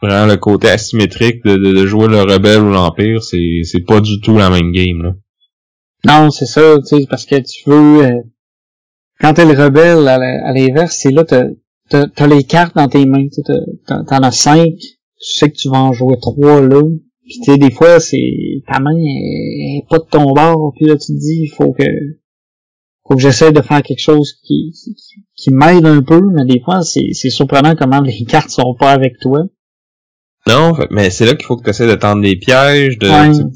vraiment le côté asymétrique de, de, jouer le rebelle ou l'empire, c'est c'est pas du tout la même game là. Non, c'est ça, tu sais, parce que tu veux euh, quand t'es le rebelle à l'inverse, c'est là t'as t'as les cartes dans tes mains, t'en as cinq tu sais que tu vas en jouer trois là. Puis tu sais, des fois, c'est ta main est, pas de ton bord, puis là tu te dis il faut que faut que j'essaie de faire quelque chose qui, qui, m'aide un peu, mais des fois c'est, c'est surprenant comment les *laughs* cartes sont pas avec toi. Non, mais c'est là qu'il faut que tu essaies de tendre des pièges, de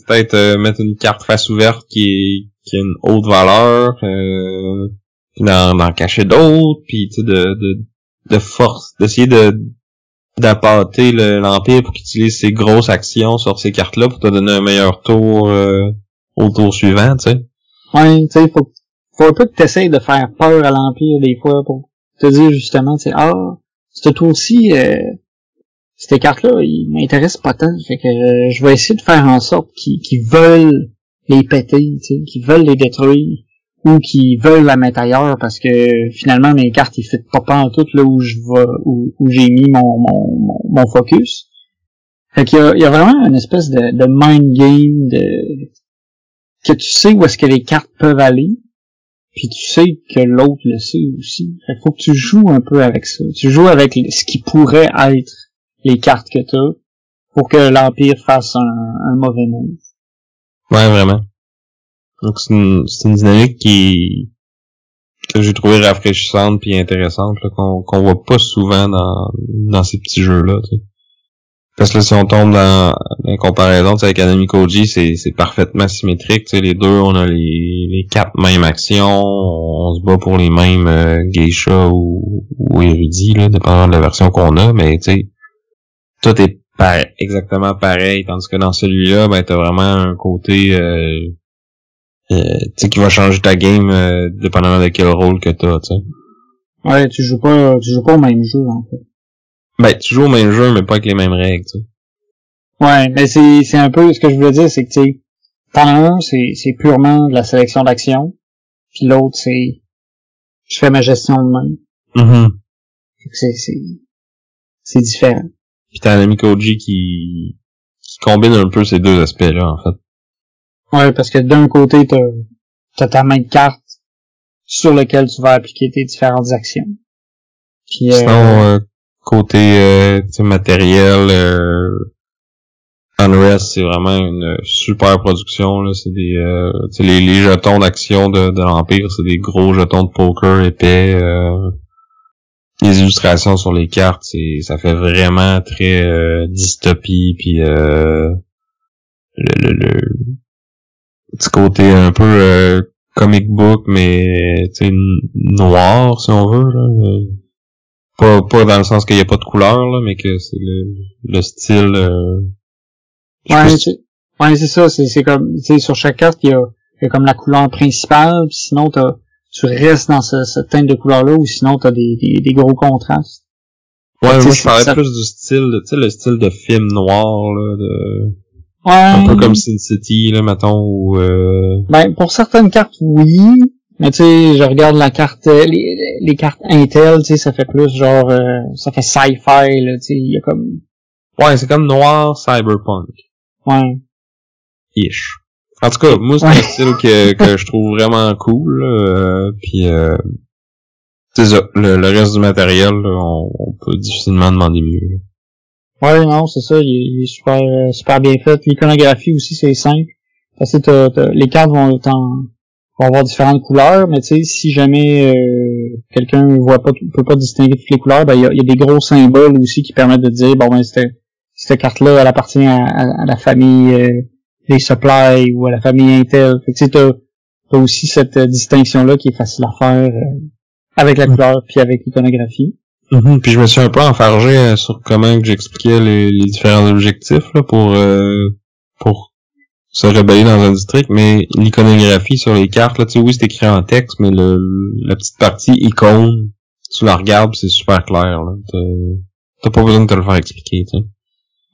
peut-être euh, mettre une carte face ouverte qui, qui a une haute valeur, euh, puis d'en, cacher d'autres, puis tu sais, de, de, de force, d'essayer de d'appâter l'Empire pour qu'il utilise ses grosses actions sur ces cartes-là pour te donner un meilleur tour euh, au tour suivant, tu sais. Ouais, tu sais, faut, faut un peu que tu essayes de faire peur à l'Empire des fois pour te dire justement, tu sais, ah, ce tour-ci, euh, ces cartes-là, ils m'intéressent pas tant, fait que euh, je vais essayer de faire en sorte qu'ils veulent les péter, qu'ils veulent les détruire ou qui veulent la mettre ailleurs parce que finalement mes cartes ils fit pas en tout là où je vais où, où j'ai mis mon, mon, mon, focus. Fait qu'il y a, il y a vraiment une espèce de, de mind game de que tu sais où est-ce que les cartes peuvent aller, puis tu sais que l'autre le sait aussi. Fait faut que tu joues un peu avec ça. Tu joues avec ce qui pourrait être les cartes que tu as pour que l'Empire fasse un, mauvais move. Ouais, vraiment. Donc c'est une, une, dynamique qui que j'ai trouvé rafraîchissante puis intéressante qu'on qu'on voit pas souvent dans dans ces petits jeux là. Parce que là, si on tombe dans, la comparaison avec Anami Koji, c'est, parfaitement symétrique. sais les deux, on a les, les quatre mêmes actions, on, se bat pour les mêmes euh, geisha ou, ou érudits, là, dépendant de la version qu'on a, mais tu tout est exactement pareil, tandis que dans celui-là, ben t'as vraiment un côté euh, euh, tu qui va changer ta game euh, dépendamment de quel rôle que t'as, tu sais. Ouais, tu joues pas, tu joues pas au même jeu, en fait. Ben, tu joues au même jeu, mais pas avec les mêmes règles, tu sais. Ouais, mais c'est, c'est un peu, ce que je voulais dire, c'est que, tu sais, pendant un, c'est, c'est purement de la sélection d'action, puis l'autre, c'est, je fais ma gestion de main. Mm C'est, c'est, c'est différent. Puis t'as un ami Koji qui, qui combine un peu ces deux aspects-là, en fait. Ouais, parce que d'un côté, t'as as ta main de carte sur lequel tu vas appliquer tes différentes actions. Puis, euh, Sinon, euh, côté euh, matériel, euh, Unrest, c'est vraiment une super production. Là. C'est des euh, les, les jetons d'action de, de l'Empire, c'est des gros jetons de poker épais. Euh, les illustrations sur les cartes, c'est ça fait vraiment très euh, dystopie, puis euh, le, le, le, petit côté un peu euh, comic book, mais noir si on veut. Là. Pas, pas dans le sens qu'il n'y a pas de couleur, là, mais que c'est le, le style. Euh, ouais, c'est, ouais, c'est ça. C'est, c'est comme, tu sais, sur chaque carte, il y a, il y a comme la couleur principale, puis sinon t'as, tu restes dans ce, cette teinte de couleur-là, ou sinon t'as des, des, des gros contrastes. Ouais, moi je parlais plus du style, tu sais, le style de film noir, là, de... Ouais. Un peu comme Sin City, là, mettons, ou... Euh... Ben, pour certaines cartes, oui, mais tu sais, je regarde la carte, euh, les, les cartes Intel, tu sais, ça fait plus genre, euh, ça fait sci-fi, là, tu sais, il y a comme... Ouais, c'est comme noir cyberpunk. Ouais. Ish. En tout cas, moi, c'est un style que, que je trouve vraiment cool, euh, puis euh, c'est ça, le, le, reste du matériel, on, on, peut difficilement demander mieux. Ouais, non, c'est ça, il, est super euh, super bien fait. L'iconographie aussi, c'est simple. Parce que t'as, les cartes vont être en, vont avoir différentes couleurs, mais tu sais, si jamais euh, quelqu'un voit pas, peut pas distinguer toutes les couleurs, ben il y a, y a, des gros symboles aussi qui permettent de dire bon ben cette, cette carte-là, elle appartient à, à, la famille euh, des supply ou à la famille Intel. Fait que tu sais, t'as, aussi cette euh, distinction-là qui est facile à faire euh, avec la mm. couleur puis avec l'iconographie. Mm-hmm. Puis je me suis un peu enfargé sur comment j'expliquais les, les, différents objectifs là, pour pour se rebeller dans un district, mais l'iconographie sur les cartes, là, tu sais, oui, c'est écrit en texte, mais le, la petite partie icône, tu la regardes, c'est super clair, là. T'as pas besoin de te le faire expliquer, tu sais.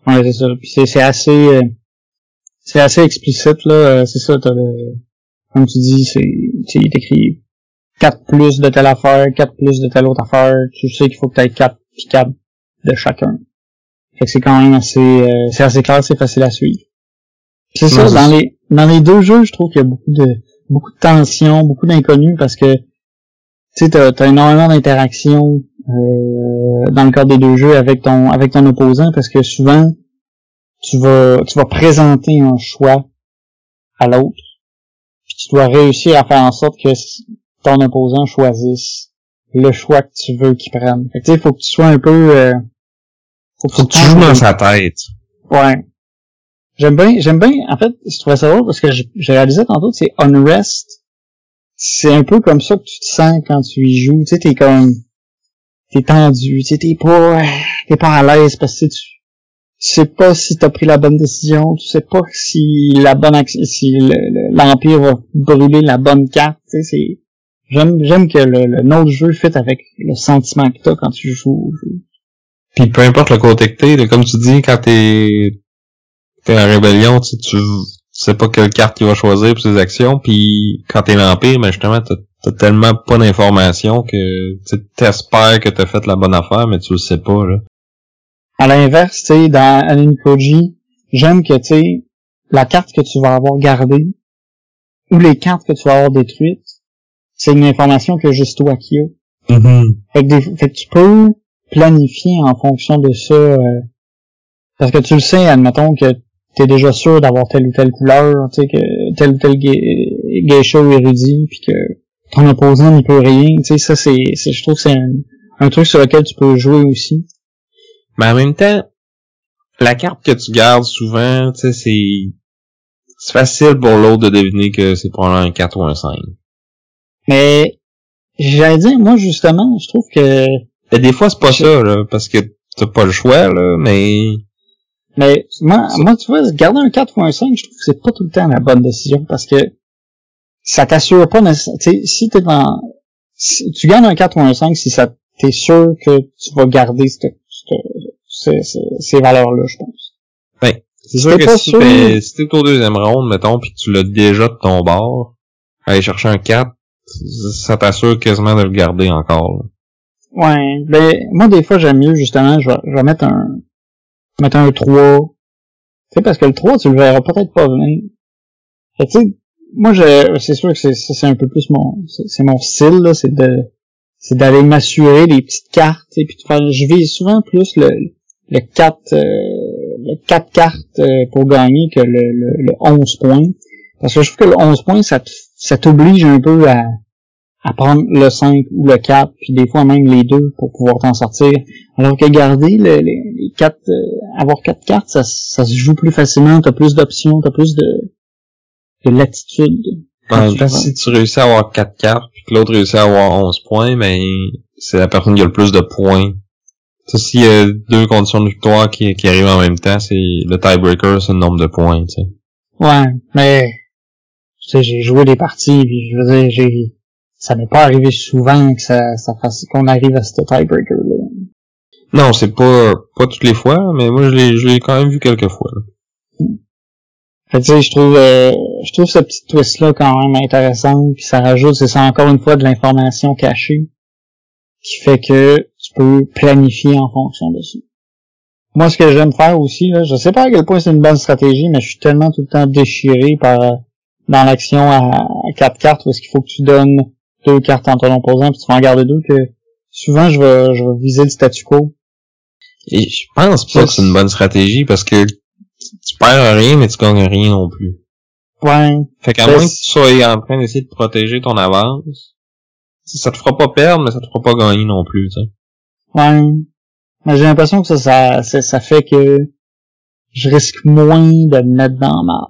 Ouais, c'est ça. Puis c'est assez, euh, c'est assez explicite, là. Euh, c'est ça, t'as le, comme tu dis, c'est, tu il écrit 4 plus de telle affaire, 4 plus de telle autre affaire. Tu sais qu'il faut que t'aies 4 puis 4 de chacun. Fait que c'est quand même assez, euh, c'est assez clair, c'est facile à suivre. C'est ça, dans les, dans les deux jeux, je trouve qu'il y a beaucoup de, beaucoup de tension, beaucoup d'inconnus parce que, tu sais, t'as, as énormément d'interactions, euh, dans le cadre des deux jeux avec ton, avec ton opposant parce que souvent, tu vas, tu vas présenter un choix à l'autre. Puis tu dois réussir à faire en sorte que ton opposant choisisse le choix que tu veux qu'il prenne. Fait que, tu sais, faut que tu sois un peu, euh, faut que, faut que tu joues dans sa tête. Ouais. J'aime bien, j'aime bien, en fait, je trouvais ça drôle parce que j'ai réalisé tantôt que c'est Unrest. C'est un peu comme ça que tu te sens quand tu y joues. Tu sais, t'es comme, t'es tendu, tu sais, t'es pas, t'es pas à l'aise parce que tu, tu sais pas si t'as pris la bonne décision, tu sais pas si la bonne si l'empire va brûler la bonne carte, tu sais, c'est, j'aime, j'aime que le, le autre jeu fait avec le sentiment que t'as quand tu joues Puis peu importe le côté que t'es, comme tu dis, quand t'es t'es en rébellion, tu, tu sais pas quelle carte tu vas choisir pour ses actions, puis quand t'es l'Empire, mais justement, t'as, t'as tellement pas d'informations que tu t'espères que t'as fait la bonne affaire, mais tu le sais pas, là. À l'inverse, tu sais, dans Anin Koji, j'aime que, tu sais, la carte que tu vas avoir gardée, ou les cartes que tu vas avoir détruites, c'est une information que juste toi qui as. Mm-hmm. Fait, que fait que tu peux planifier en fonction de ça, euh, parce que tu le sais, admettons que t'es déjà sûr d'avoir telle ou telle couleur, tu sais, que tel ou tel geisha ou érudit, puis que ton opposant n'y peut rien, tu sais, ça c'est, je trouve que c'est un, truc sur lequel tu peux jouer aussi. Mais en même temps, la carte que tu gardes souvent, tu sais, c'est, c'est facile pour l'autre de deviner que c'est probablement un 4 ou un 5. Mais, j'allais dire, moi, justement, je trouve que... Et des fois, c'est pas ça, là, parce que t'as pas le choix, là, mais mais moi, moi, tu vois, garder un 4 ou un 5, je trouve que c'est pas tout le temps la bonne décision parce que ça t'assure pas nécessairement. Si t'es dans. Si tu gardes un 4 ou un 5 si ça t'es sûr que tu vas garder cette, cette, ces, ces valeurs-là, je pense. Ben, c'est sûr que si t'es si t'es au deuxième round, mettons, puis tu l'as déjà de ton bord, aller chercher un 4, ça t'assure quasiment de le garder encore. Ouais, ben moi des fois j'aime mieux justement, je vais, je vais mettre un mettre un 3. Tu sais, parce que le 3, tu le verras peut-être pas venir. tu sais, moi, c'est sûr que c'est, c'est un peu plus mon, c'est mon style, là, c'est de, c'est d'aller m'assurer des petites cartes, et puis de faire, je vise souvent plus le, le 4, euh, le 4 cartes euh, pour gagner que le, le, le 11 points. Parce que je trouve que le 11 points, ça, ça t'oblige un peu à, à prendre le 5 ou le 4, puis des fois même les deux pour pouvoir t'en sortir. Alors que garder le, les, 4, euh, avoir 4 cartes, ça, ça se joue plus facilement, t'as plus d'options, t'as plus de, de latitude. En temps, si tu réussis à avoir 4 cartes, puis que l'autre réussit à avoir 11 points, mais c'est la personne qui a le plus de points. S'il y a deux conditions de victoire qui, qui arrivent en même temps, c'est le tiebreaker, c'est le nombre de points, tu sais. Ouais, mais tu sais, j'ai joué des parties, puis je veux dire, j'ai ça m'est pas arrivé souvent que ça, ça fasse qu'on arrive à ce tiebreaker là. Non, c'est pas pas toutes les fois, mais moi je l'ai je l'ai quand même vu quelques fois. Fait je trouve euh, je trouve ce petit twist là quand même intéressant, puis ça rajoute c'est encore une fois de l'information cachée qui fait que tu peux planifier en fonction de ça. Moi, ce que j'aime faire aussi, là, je sais pas à quel point c'est une bonne stratégie, mais je suis tellement tout le temps déchiré par euh, dans l'action à, à quatre cartes où est-ce qu'il faut que tu donnes deux cartes en ton opposant puis tu vas en garder deux que souvent je vais je vais viser le statu quo. Et je pense pas que c'est une bonne stratégie parce que tu perds rien, mais tu gagnes rien non plus. Ouais. Fait qu'à moins que tu sois en train d'essayer de protéger ton avance, ça te fera pas perdre, mais ça te fera pas gagner non plus, tu sais. Ouais. Mais j'ai l'impression que ça, ça, ça, ça fait que je risque moins de me mettre dans ma...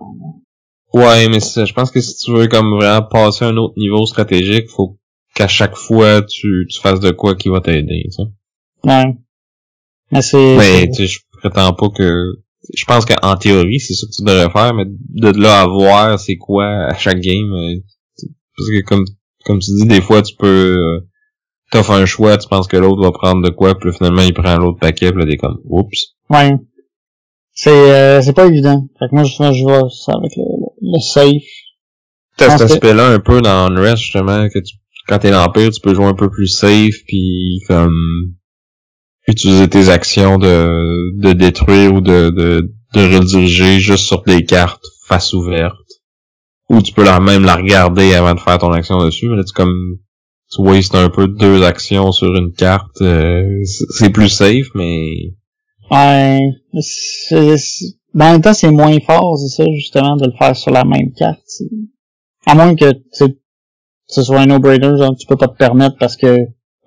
Ouais, mais je pense que si tu veux comme vraiment passer à un autre niveau stratégique, faut qu'à chaque fois tu, tu fasses de quoi qui va t'aider, tu sais. Ouais. Mais c'est... Mais tu sais, je prétends pas que je pense qu'en théorie, c'est ça que tu devrais faire, mais de là à voir c'est quoi à chaque game. euh, Parce que comme comme tu dis, des fois tu peux euh, t'offres un choix, tu penses que l'autre va prendre de quoi, puis là, finalement il prend l'autre paquet, puis là t'es comme oups. Ouais. C'est euh, c'est pas évident. Fait que moi, je, je vois ça avec le, le, le safe. T'as cet aspect-là un peu dans Unrest, justement, que tu, quand t'es l'Empire, tu peux jouer un peu plus safe, puis comme utiliser tes actions de, de détruire ou de, de, de rediriger juste sur des cartes face ouverte. Ou tu peux la, même la regarder avant de faire ton action dessus, mais là, tu comme tu wastes un peu deux actions sur une carte. euh, c'est plus safe, mais Ouais. Ben, en même temps, c'est moins fort, c'est ça, justement, de le faire sur la même carte. À moins que ce soit un no-brainer, genre, tu peux pas te permettre parce que...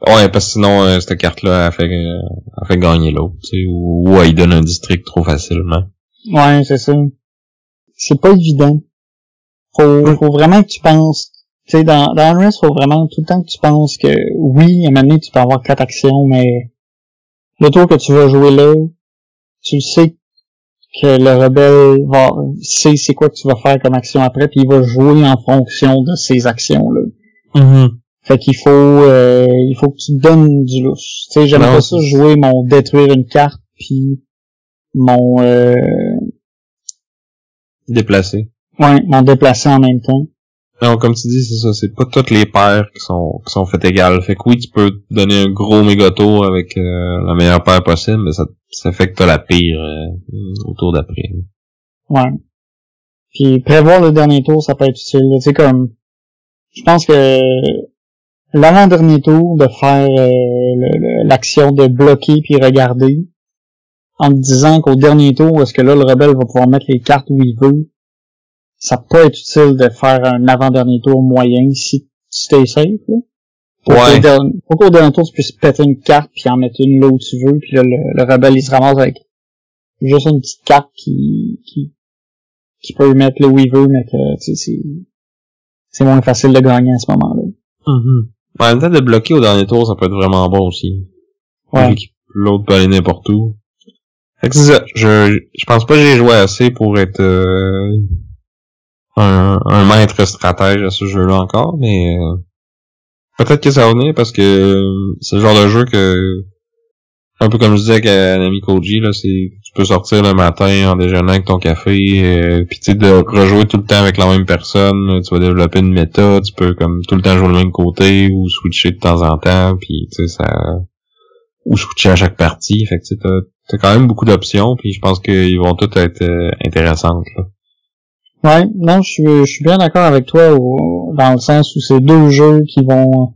Ouais, parce que sinon, euh, cette carte-là, elle fait, euh, elle fait gagner l'autre, tu sais, ou, ou elle donne un district trop facilement. Ouais, c'est ça. C'est pas évident. Faut, faut vraiment que tu penses... Tu sais, dans, dans Unrest, faut vraiment tout le temps que tu penses que, oui, à un moment donné, tu peux avoir quatre actions, mais le tour que tu vas jouer là, tu le sais que le rebelle va sait c'est quoi que tu vas faire comme action après, puis il va jouer en fonction de ces actions-là. Fait qu'il faut euh, il faut que tu te donnes du lousse. Tu sais, j'aime pas ça jouer mon détruire une carte puis mon euh, Déplacé. ouais, mon déplacer en même temps. Non, comme tu dis, c'est ça, c'est pas toutes les paires qui sont qui sont faites égales. Fait que oui, tu peux donner un gros méga tour avec euh, la meilleure paire possible, mais ça, ça fait que t'as la pire euh, au tour d'après. Ouais. Puis prévoir le dernier tour, ça peut être utile. Tu sais comme je pense que l'avant-dernier tour de faire euh, le- le- l'action de bloquer puis regarder en te disant qu'au dernier tour, est-ce que là le rebelle va pouvoir mettre les cartes où il veut, ça peut être utile de faire un avant-dernier tour moyen si tu t'es safe. Là. Faut Ouais. qu'au dernier- tour, tu puisses péter une carte puis en mettre une là où tu veux, puis là, le, le rebelle il se ramasse avec juste une petite carte qui, qui, qui peut mettre là où il veut, mais que tu sais, c'est, c'est moins facile de gagner à ce moment-là. En même temps, de bloquer au dernier tour, ça peut être vraiment bon aussi. Ouais. L'autre peut aller n'importe où. Fait que c'est ça. Je, je pense pas que j'ai joué assez pour être euh, un, un maître stratège à ce jeu-là encore, mais euh, peut-être que ça va venir parce que euh, c'est le genre de jeu que un peu comme je disais avec un ami Koji, là, c'est tu peux sortir le matin en déjeunant avec ton café, euh, puis tu sais, de rejouer tout le temps avec la même personne, tu vas développer une méta, tu peux comme tout le temps jouer le même côté ou switcher de temps en temps, puis tu sais, ça ou switcher à chaque partie, fait que tu t'as quand même beaucoup d'options, puis je pense qu'ils vont toutes être euh, intéressantes. Là. Ouais, non, je suis, je suis bien d'accord avec toi dans le sens où c'est deux jeux qui vont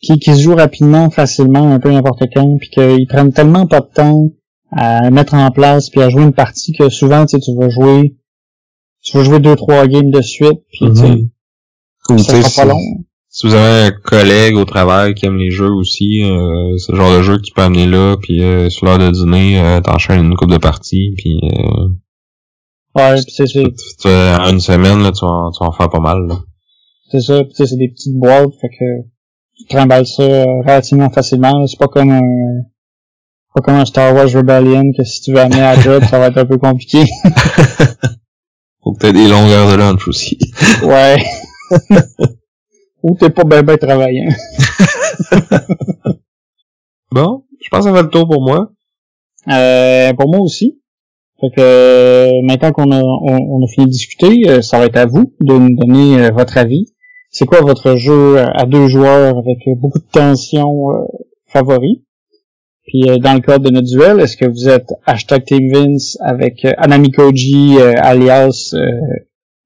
qui, qui se jouent rapidement, facilement, un peu n'importe quand, puis qu'ils prennent tellement pas de temps à mettre en place puis à jouer une partie que souvent tu sais, tu vas jouer tu vas jouer deux trois games de suite puis tu sais, Mhm. Ou, ça tu sera si, pas long. si vous avez un collègue au travail qui aime les jeux aussi, euh, c'est le genre de jeu que tu peux amener là, puis euh, sur l'heure de dîner, euh, t'enchaînes une coupe de parties, puis euh, Ouais, c'est c'est tu- tu- en une semaine, là, tu vas, tu vas en faire pas mal. Là. c'est ça, puis tu sais, c'est des petites boîtes fait que tu trimbales ça euh, relativement facilement, c'est pas comme un pas comme un Star Wars Rebellion que si tu veux amener à job, ça va être un peu compliqué. *laughs* Faut que t'aies des longueurs de lunch aussi. *laughs* Ouais. *laughs* Ou t'es pas ben ben travaillant. Bon, je pense que ça fait le tour pour moi. Euh, pour moi aussi. Fait que euh, maintenant qu'on a on, on a fini de discuter, euh, ça va être à vous de nous donner votre avis. C'est quoi votre jeu à deux joueurs avec beaucoup de tension euh, favori? Puis euh, dans le cadre de notre duel, est-ce que vous êtes hashtag Team Vince avec euh, Anami Koji euh, alias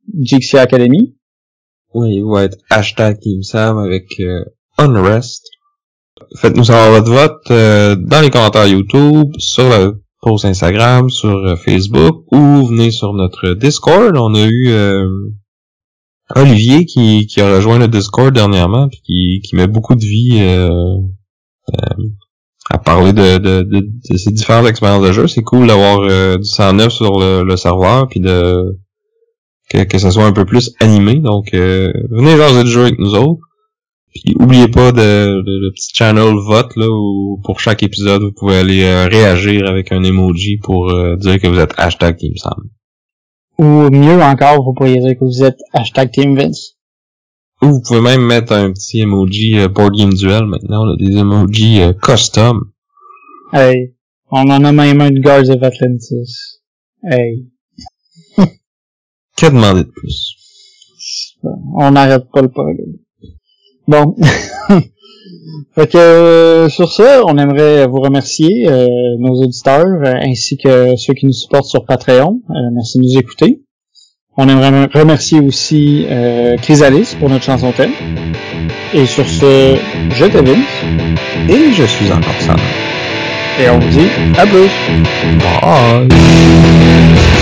GXC Academy? Oui, va être hashtag Team Sam avec Unrest. Faites-nous savoir votre vote euh, dans les commentaires YouTube, sur le post Instagram, sur Facebook, ou venez sur notre Discord. On a eu Olivier qui, qui a rejoint le Discord dernièrement, puis qui, qui met beaucoup de vie euh, euh, à parler de, de, ses différentes expériences de jeu. C'est cool d'avoir euh, du 109 sur le, le serveur, puis de que, que ça soit un peu plus animé. Donc, euh, venez jaser de jeu avec nous autres. Puis, oubliez pas de, le petit channel vote, là, où pour chaque épisode, vous pouvez aller réagir avec un emoji pour dire que vous êtes hashtag Team Sam. Ou mieux encore, vous pourriez dire que vous êtes hashtag Team Vince. Ou vous pouvez même mettre un petit emoji euh, Board Game Duel. Maintenant, a des emojis euh, custom. Hey, on en a même un de Guards of Atlantis. Hey, Que demander de plus? on n'arrête pas le programme. Bon. *laughs* fait que euh, sur ça, on aimerait vous remercier, euh, nos auditeurs, euh, ainsi que ceux qui nous supportent sur Patreon. Euh, merci de nous écouter. On aimerait remercier aussi euh, Chrysalis pour notre chanson thème. Et sur ce, je te Vince, Et je suis encore Sam. et on vous dit à plus. Bye!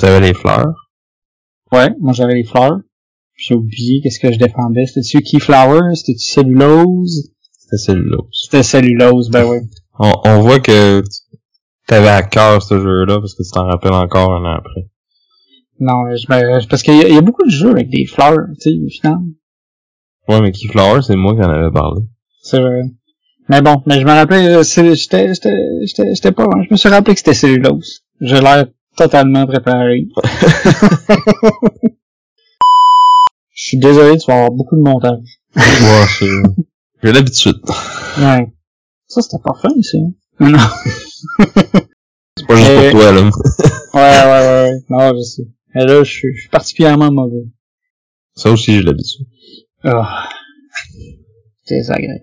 T'avais les fleurs? Ouais, moi j'avais les fleurs. J'ai oublié qu'est-ce que je défendais. C'était-tu Keyflower? C'était-tu cellulose? C'était cellulose. C'était cellulose, ben oui. *laughs* On, on voit que t'avais à cœur ce jeu-là parce que tu t'en rappelles encore un an après. Non, je, ben, parce qu'il y, y a beaucoup de jeux avec des fleurs, tu sais, au final. Ouais, mais Keyflower, c'est moi qui en avais parlé. C'est vrai. Mais bon, mais je me rappelais, euh, j'étais, pas, je me suis rappelé que c'était cellulose. J'ai l'air totalement préparé. *laughs* Je suis désolé, tu vas avoir beaucoup de montage. Ouais, c'est... J'ai l'habitude. Ouais. Ça, c'était pas fun, ça. Non. C'est pas juste Mais- pour toi, là. *laughs* Ouais, ouais, ouais, ouais. Non, je sais. Mais là, je suis, je suis particulièrement mauvais. Ça aussi, j'ai l'habitude. Ah. Désagréable.